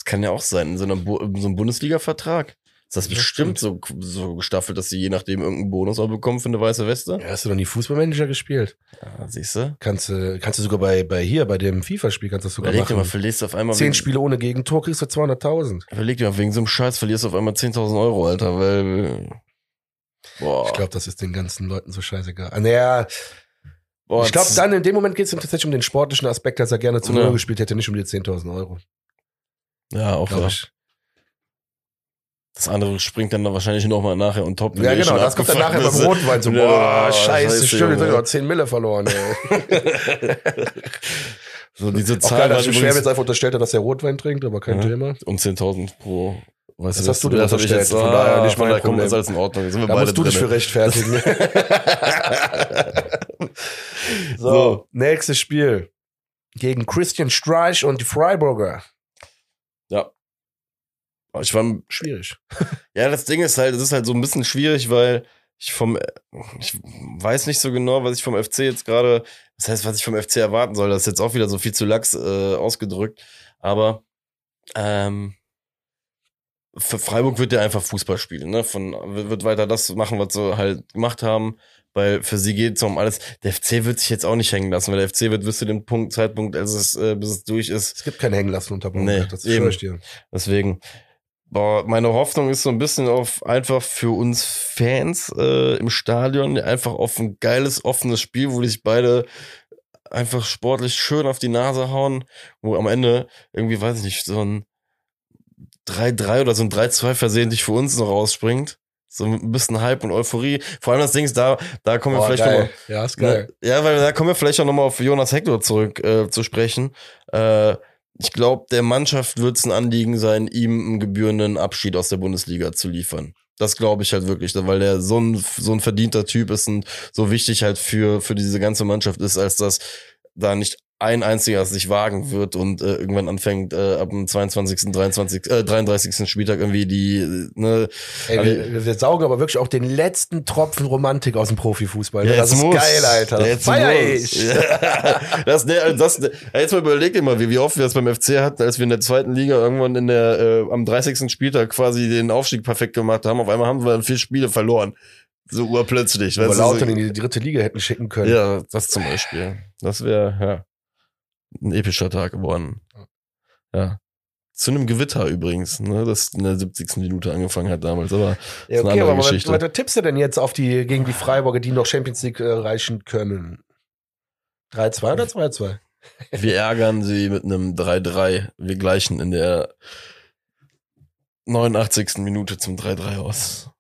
Das kann ja auch sein, in so, in so einem Bundesliga-Vertrag. Ist das Das bestimmt so, so gestaffelt, dass sie je nachdem irgendeinen Bonus auch bekommen für eine weiße Weste? Ja, hast du noch nie Fußballmanager gespielt? Ja, siehst du? Kannst du, kannst du sogar bei, bei hier, bei dem FIFA-Spiel, kannst du das sogar Überleg dir mal, machen. verlierst du auf einmal Zehn Spiele ohne Gegentor kriegst du 200.000. überleg dir mal, wegen so einem Scheiß verlierst du auf einmal 10.000 Euro, Alter, weil, boah, Ich glaube, das ist den ganzen Leuten so scheißegal. Ah, Naja, boah, ich glaube, dann in dem Moment geht es tatsächlich um den sportlichen Aspekt, dass er gerne zu Ja. Null gespielt hätte, nicht um die 10.000 Euro. Ja, auch ja. ich. Das andere springt dann da wahrscheinlich nochmal nachher und top. Ja, genau, das kommt dann nachher beim. Rotwein so, boah, scheiße, scheiße, stimmt, ich noch 10 Mille verloren, ey. So diese Auch Zahl geil, dass Schwäbe übrigens jetzt einfach unterstellt hat, dass er Rotwein trinkt, aber kein Ja. Thema. um 10.000 pro, weißt Das du, hast du dir das ich unterstellt, jetzt, von ah, daher nicht von mein daher kommt Problem. alles in Ordnung. Sind wir Da beide musst du dich drinne. für rechtfertigen. so, So. nächstes Spiel. Gegen Christian Streich und die Freiburger. Ja. Ich war Schwierig. Ja, das Ding ist halt, es ist halt so ein bisschen schwierig, weil ich vom, ich weiß nicht so genau, was ich vom FC jetzt gerade, das heißt, was ich vom FC erwarten soll. Das ist jetzt auch wieder so viel zu lax äh, ausgedrückt. Aber ähm, für Freiburg wird der einfach Fußball spielen, ne? Von wird weiter das machen, was sie halt gemacht haben. Weil für sie geht es um alles. Der FC wird sich jetzt auch nicht hängen lassen, weil der FC wird bis zu dem Punkt, Zeitpunkt, als es, äh, bis es durch ist. Es gibt kein Hängenlassen unter Baumgart, Nee, das schwöre ich dir. Deswegen, boah, meine Hoffnung ist so ein bisschen auf einfach für uns Fans äh, im Stadion einfach auf ein geiles, offenes Spiel, wo die sich beide einfach sportlich schön auf die Nase hauen, wo am Ende irgendwie, weiß ich nicht, so ein 3-3 oder so ein 3-2 versehentlich für uns noch rausspringt. So ein bisschen Hype und Euphorie. Vor allem das Ding ist, da, da kommen wir Boah, vielleicht nochmal Ja, ist geil. Ne? Ja, weil da kommen wir vielleicht auch nochmal auf Jonas Hector zurück äh, zu sprechen. Äh, ich glaube, der Mannschaft wird es ein Anliegen sein, ihm einen gebührenden Abschied aus der Bundesliga zu liefern. Das glaube ich halt wirklich, weil der so ein, so ein verdienter Typ ist und so wichtig halt für, für diese ganze Mannschaft ist, als dass da nicht ein einziger sich wagen wird und äh, irgendwann anfängt, äh, ab dem 22., 23., äh, 33. Spieltag irgendwie die, ne, Ey, Also- wir, wir saugen aber wirklich auch den letzten Tropfen Romantik aus dem Profifußball. ne? Ja, das jetzt ist muss. geil, Alter. Jetzt Feier ich. Ja. Das, ne, also das, ne, jetzt mal überlegt immer, wie, wie oft wir das beim FC hatten, als wir in der zweiten Liga irgendwann in der, äh, am 30. Spieltag quasi den Aufstieg perfekt gemacht haben. Auf einmal haben wir dann vier Spiele verloren. So urplötzlich. Du, Lautern so, in die dritte Liga hätten schicken können. ja, das zum Beispiel. Das wäre, ja, ein epischer Tag geworden. Ja. Zu einem Gewitter übrigens, ne, das in der 70. Minute angefangen hat damals, aber Ja, ist eine okay, andere aber was, Geschichte. was tippst du denn jetzt auf die, gegen die Freiburger, die noch Champions League äh, reichen können? 3-2 oder 2-2? Wir ärgern sie mit einem 3-3. Wir gleichen in der 89. Minute zum 3-3 aus.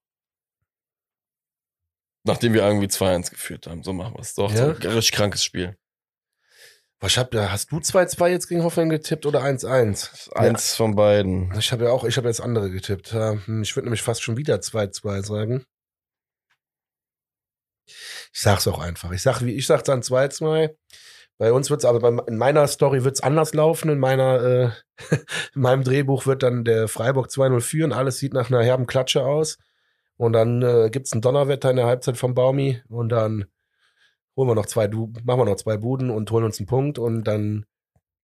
Nachdem wir irgendwie 2-1 geführt haben. So machen wir es. Doch, Ja? so ein richtig krankes Spiel. Was hab, hast du 2-2 jetzt gegen Hoffenheim getippt oder 1-1? Eins von beiden. Ich habe ja auch, ich habe jetzt andere getippt. Hm, Ich würde nämlich fast schon wieder 2-2 sagen. Ich sag's auch einfach. Ich sag, wie ich sag dann 2-2. Bei uns wird's aber bei, in meiner Story wird's anders laufen. In meiner, äh, in meinem Drehbuch wird dann der Freiburg 2-0 führen. Alles sieht nach einer herben Klatsche aus. Und dann äh, gibt's ein Donnerwetter in der Halbzeit vom Baumi. Und dann holen wir noch zwei, du machen wir noch zwei Buden und holen uns einen Punkt. Und dann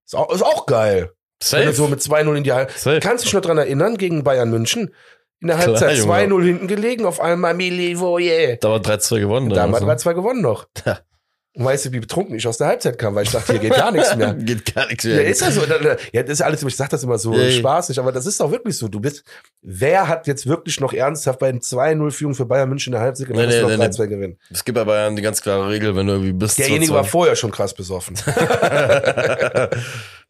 ist auch, ist auch geil. Safe. so mit 2-0 in die Halbzeit. Safe. Kannst du dich noch dran erinnern, gegen Bayern München? In der Halbzeit Junge. 2-0 hinten gelegen, auf einmal Milivoje. Da war 3-2 gewonnen. Da haben wir damals, 3-2 gewonnen noch. Ja. Und weißt du, wie betrunken ich aus der Halbzeit kam, weil ich dachte, hier geht gar nichts mehr. Geht gar nichts Ja, mehr. ist ja so. Da- Ja, das ist alles, ich sag das immer so Ja, ja. spaßig, aber das ist doch wirklich so. Du bist, wer hat jetzt wirklich noch ernsthaft bei einem 2-0-Führung für Bayern München in der Halbzeit Nee, nee, noch nee, nee. 3-2 gewinnen? Es gibt bei Bayern die ganz klare Regel, wenn du irgendwie bis Derjenige war vorher schon krass besoffen.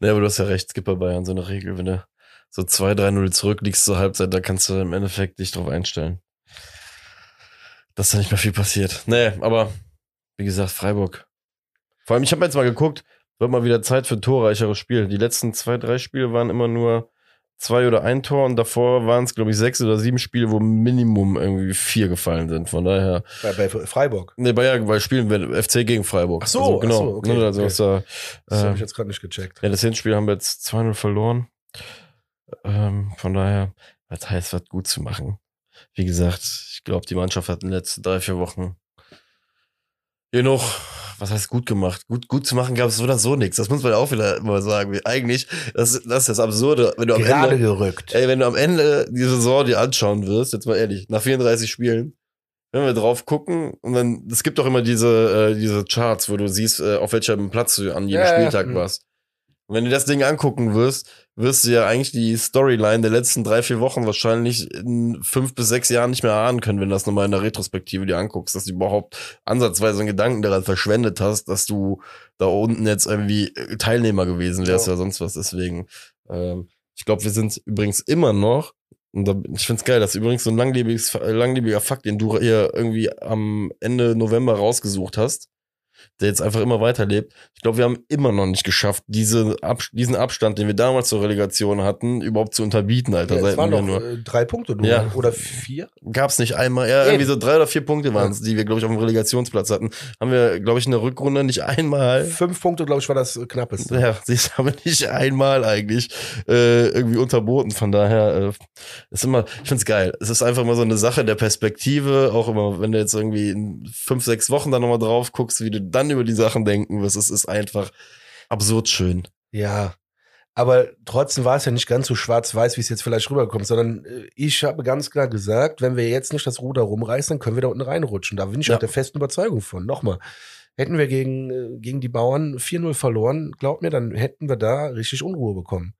nee, aber du hast ja recht, es gibt bei Bayern so eine Regel, wenn du so 2-3-0 zurückliegst zur Halbzeit, da kannst du im Endeffekt dich drauf einstellen. Dass da nicht mehr viel passiert. Nee, aber wie gesagt, Freiburg. Vor allem, ich habe jetzt mal geguckt, wird mal wieder Zeit für ein torreicheres Spiel. Die letzten zwei, drei Spiele waren immer nur zwei oder ein Tor und davor waren es, glaube ich, sechs oder sieben Spiele, wo Minimum irgendwie vier gefallen sind. Von daher, bei, bei Freiburg. nee, Bayern, weil spielen wir FC gegen Freiburg. Ach so, also, ach genau. so, okay, Ne, also, okay. da, Das äh, habe ich jetzt gerade nicht gecheckt. ja, das Hinspiel haben wir jetzt 2-0 verloren. Ähm, von daher, das heißt, was gut zu machen. Wie gesagt, ich glaube, die Mannschaft hat in den letzten drei, vier Wochen genug, was heißt gut gemacht? Gut, gut zu machen gab es so oder so nichts. Das muss man auch wieder mal sagen. Eigentlich, das, das ist das Absurde. Wenn du am Gerade Ende, gerückt. ey, wenn du am Ende die Saison dir anschauen wirst, jetzt mal ehrlich, nach 34 Spielen, wenn wir drauf gucken und dann, es gibt doch immer diese, äh, diese Charts, wo du siehst, äh, auf welchem Platz du an jedem Ja, ja, Spieltag mhm. warst. Und wenn du das Ding angucken wirst, wirst du ja eigentlich die Storyline der letzten drei, vier Wochen wahrscheinlich in fünf bis sechs Jahren nicht mehr ahnen können, wenn du das nochmal in der Retrospektive dir anguckst, dass du überhaupt ansatzweise einen Gedanken daran verschwendet hast, dass du da unten jetzt irgendwie äh, Teilnehmer gewesen wärst Ja. oder sonst was. Deswegen, ähm, ich glaube, wir sind übrigens immer noch, und da, ich find's geil, das ist übrigens so ein langlebiges, langlebiger Fakt, den du hier irgendwie am Ende November rausgesucht hast, der jetzt einfach immer weiterlebt. Ich glaube, wir haben immer noch nicht geschafft, diese Ab diesen Abstand, den wir damals zur Relegation hatten, überhaupt zu unterbieten, Alter. Ja, es waren noch Januar. äh, drei Punkte nur. Ja. Oder vier. Gab's nicht einmal, ja, irgendwie Eben. so drei oder vier Punkte waren es, die wir, glaube ich, auf dem Relegationsplatz hatten. Haben wir, glaube ich, in der Rückrunde nicht einmal. Fünf Punkte, glaube ich, war das äh, knappeste. Ja, sie haben wir nicht einmal eigentlich äh, irgendwie unterboten. Von daher äh, ist immer, ich find's geil. Es ist einfach immer so eine Sache der Perspektive. Auch immer, wenn du jetzt irgendwie in fünf, sechs Wochen dann nochmal drauf guckst, wie du dann über die Sachen denken wirst. Es ist einfach absurd schön. Ja. Aber trotzdem war es ja nicht ganz so schwarz-weiß, wie es jetzt vielleicht rüberkommt, sondern äh, ich habe ganz klar gesagt, wenn wir jetzt nicht das Ruder rumreißen, dann können wir da unten reinrutschen. Da bin ich Ja. auch der festen Überzeugung von. Nochmal, hätten wir gegen, äh, gegen die Bauern 4-0 verloren, glaub mir, dann hätten wir da richtig Unruhe bekommen.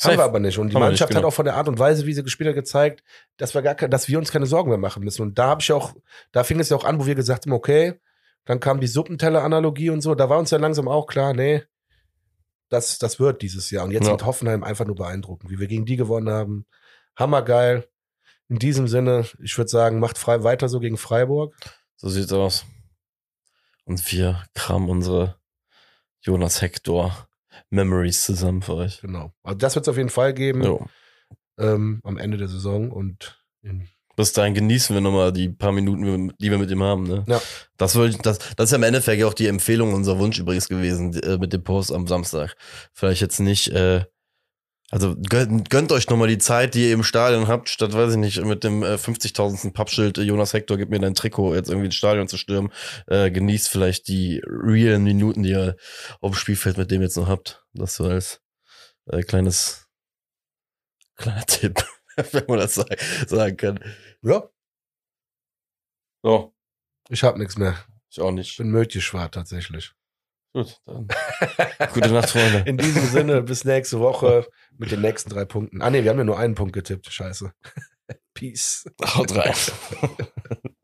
Safe. Haben wir aber nicht. Und die Haben Mannschaft nicht, genau. hat auch von der Art und Weise, wie sie gespielt hat, gezeigt, dass wir gar dass wir uns keine Sorgen mehr machen müssen. Und da habe ich auch, da fing es ja auch an, wo wir gesagt haben, okay, dann kam die Suppenteller-Analogie und so. Da war uns ja langsam auch klar, nee, das, das wird dieses Jahr. Und jetzt Ja. mit Hoffenheim einfach nur beeindruckend, wie wir gegen die gewonnen haben. Hammergeil. In diesem Sinne, ich würde sagen, macht frei weiter so gegen Freiburg. So sieht's aus. Und wir kramen unsere Jonas Hector Memories zusammen für euch. Genau. Also das wird es auf jeden Fall geben ähm, am Ende der Saison. Und in, Bis dahin genießen wir nochmal die paar Minuten, die wir mit ihm haben. Ne? Ja. Das, ich- das, das ist ja im Endeffekt auch die Empfehlung, unser Wunsch übrigens gewesen äh, mit dem Post am Samstag. Vielleicht jetzt nicht, äh, also gönnt, gönnt euch nochmal die Zeit, die ihr im Stadion habt, statt, weiß ich nicht, mit dem äh, 50.000. Pappschild äh, Jonas Hector, gib mir dein Trikot, jetzt irgendwie ins Stadion zu stürmen. Äh, genießt vielleicht die realen Minuten, die ihr auf dem Spielfeld mit dem jetzt noch habt. Das so als äh, kleines, kleiner Tipp, wenn man das sagen, sagen kann. Ja, So, ich habe nichts mehr. ich auch Ich nicht. bin Mötjeschwart tatsächlich. Gut, dann. Gute Nacht, Freunde. In diesem Sinne, bis nächste Woche mit den nächsten drei Punkten. Ah nee, wir haben ja nur einen Punkt getippt. Scheiße. Peace. Haut rein.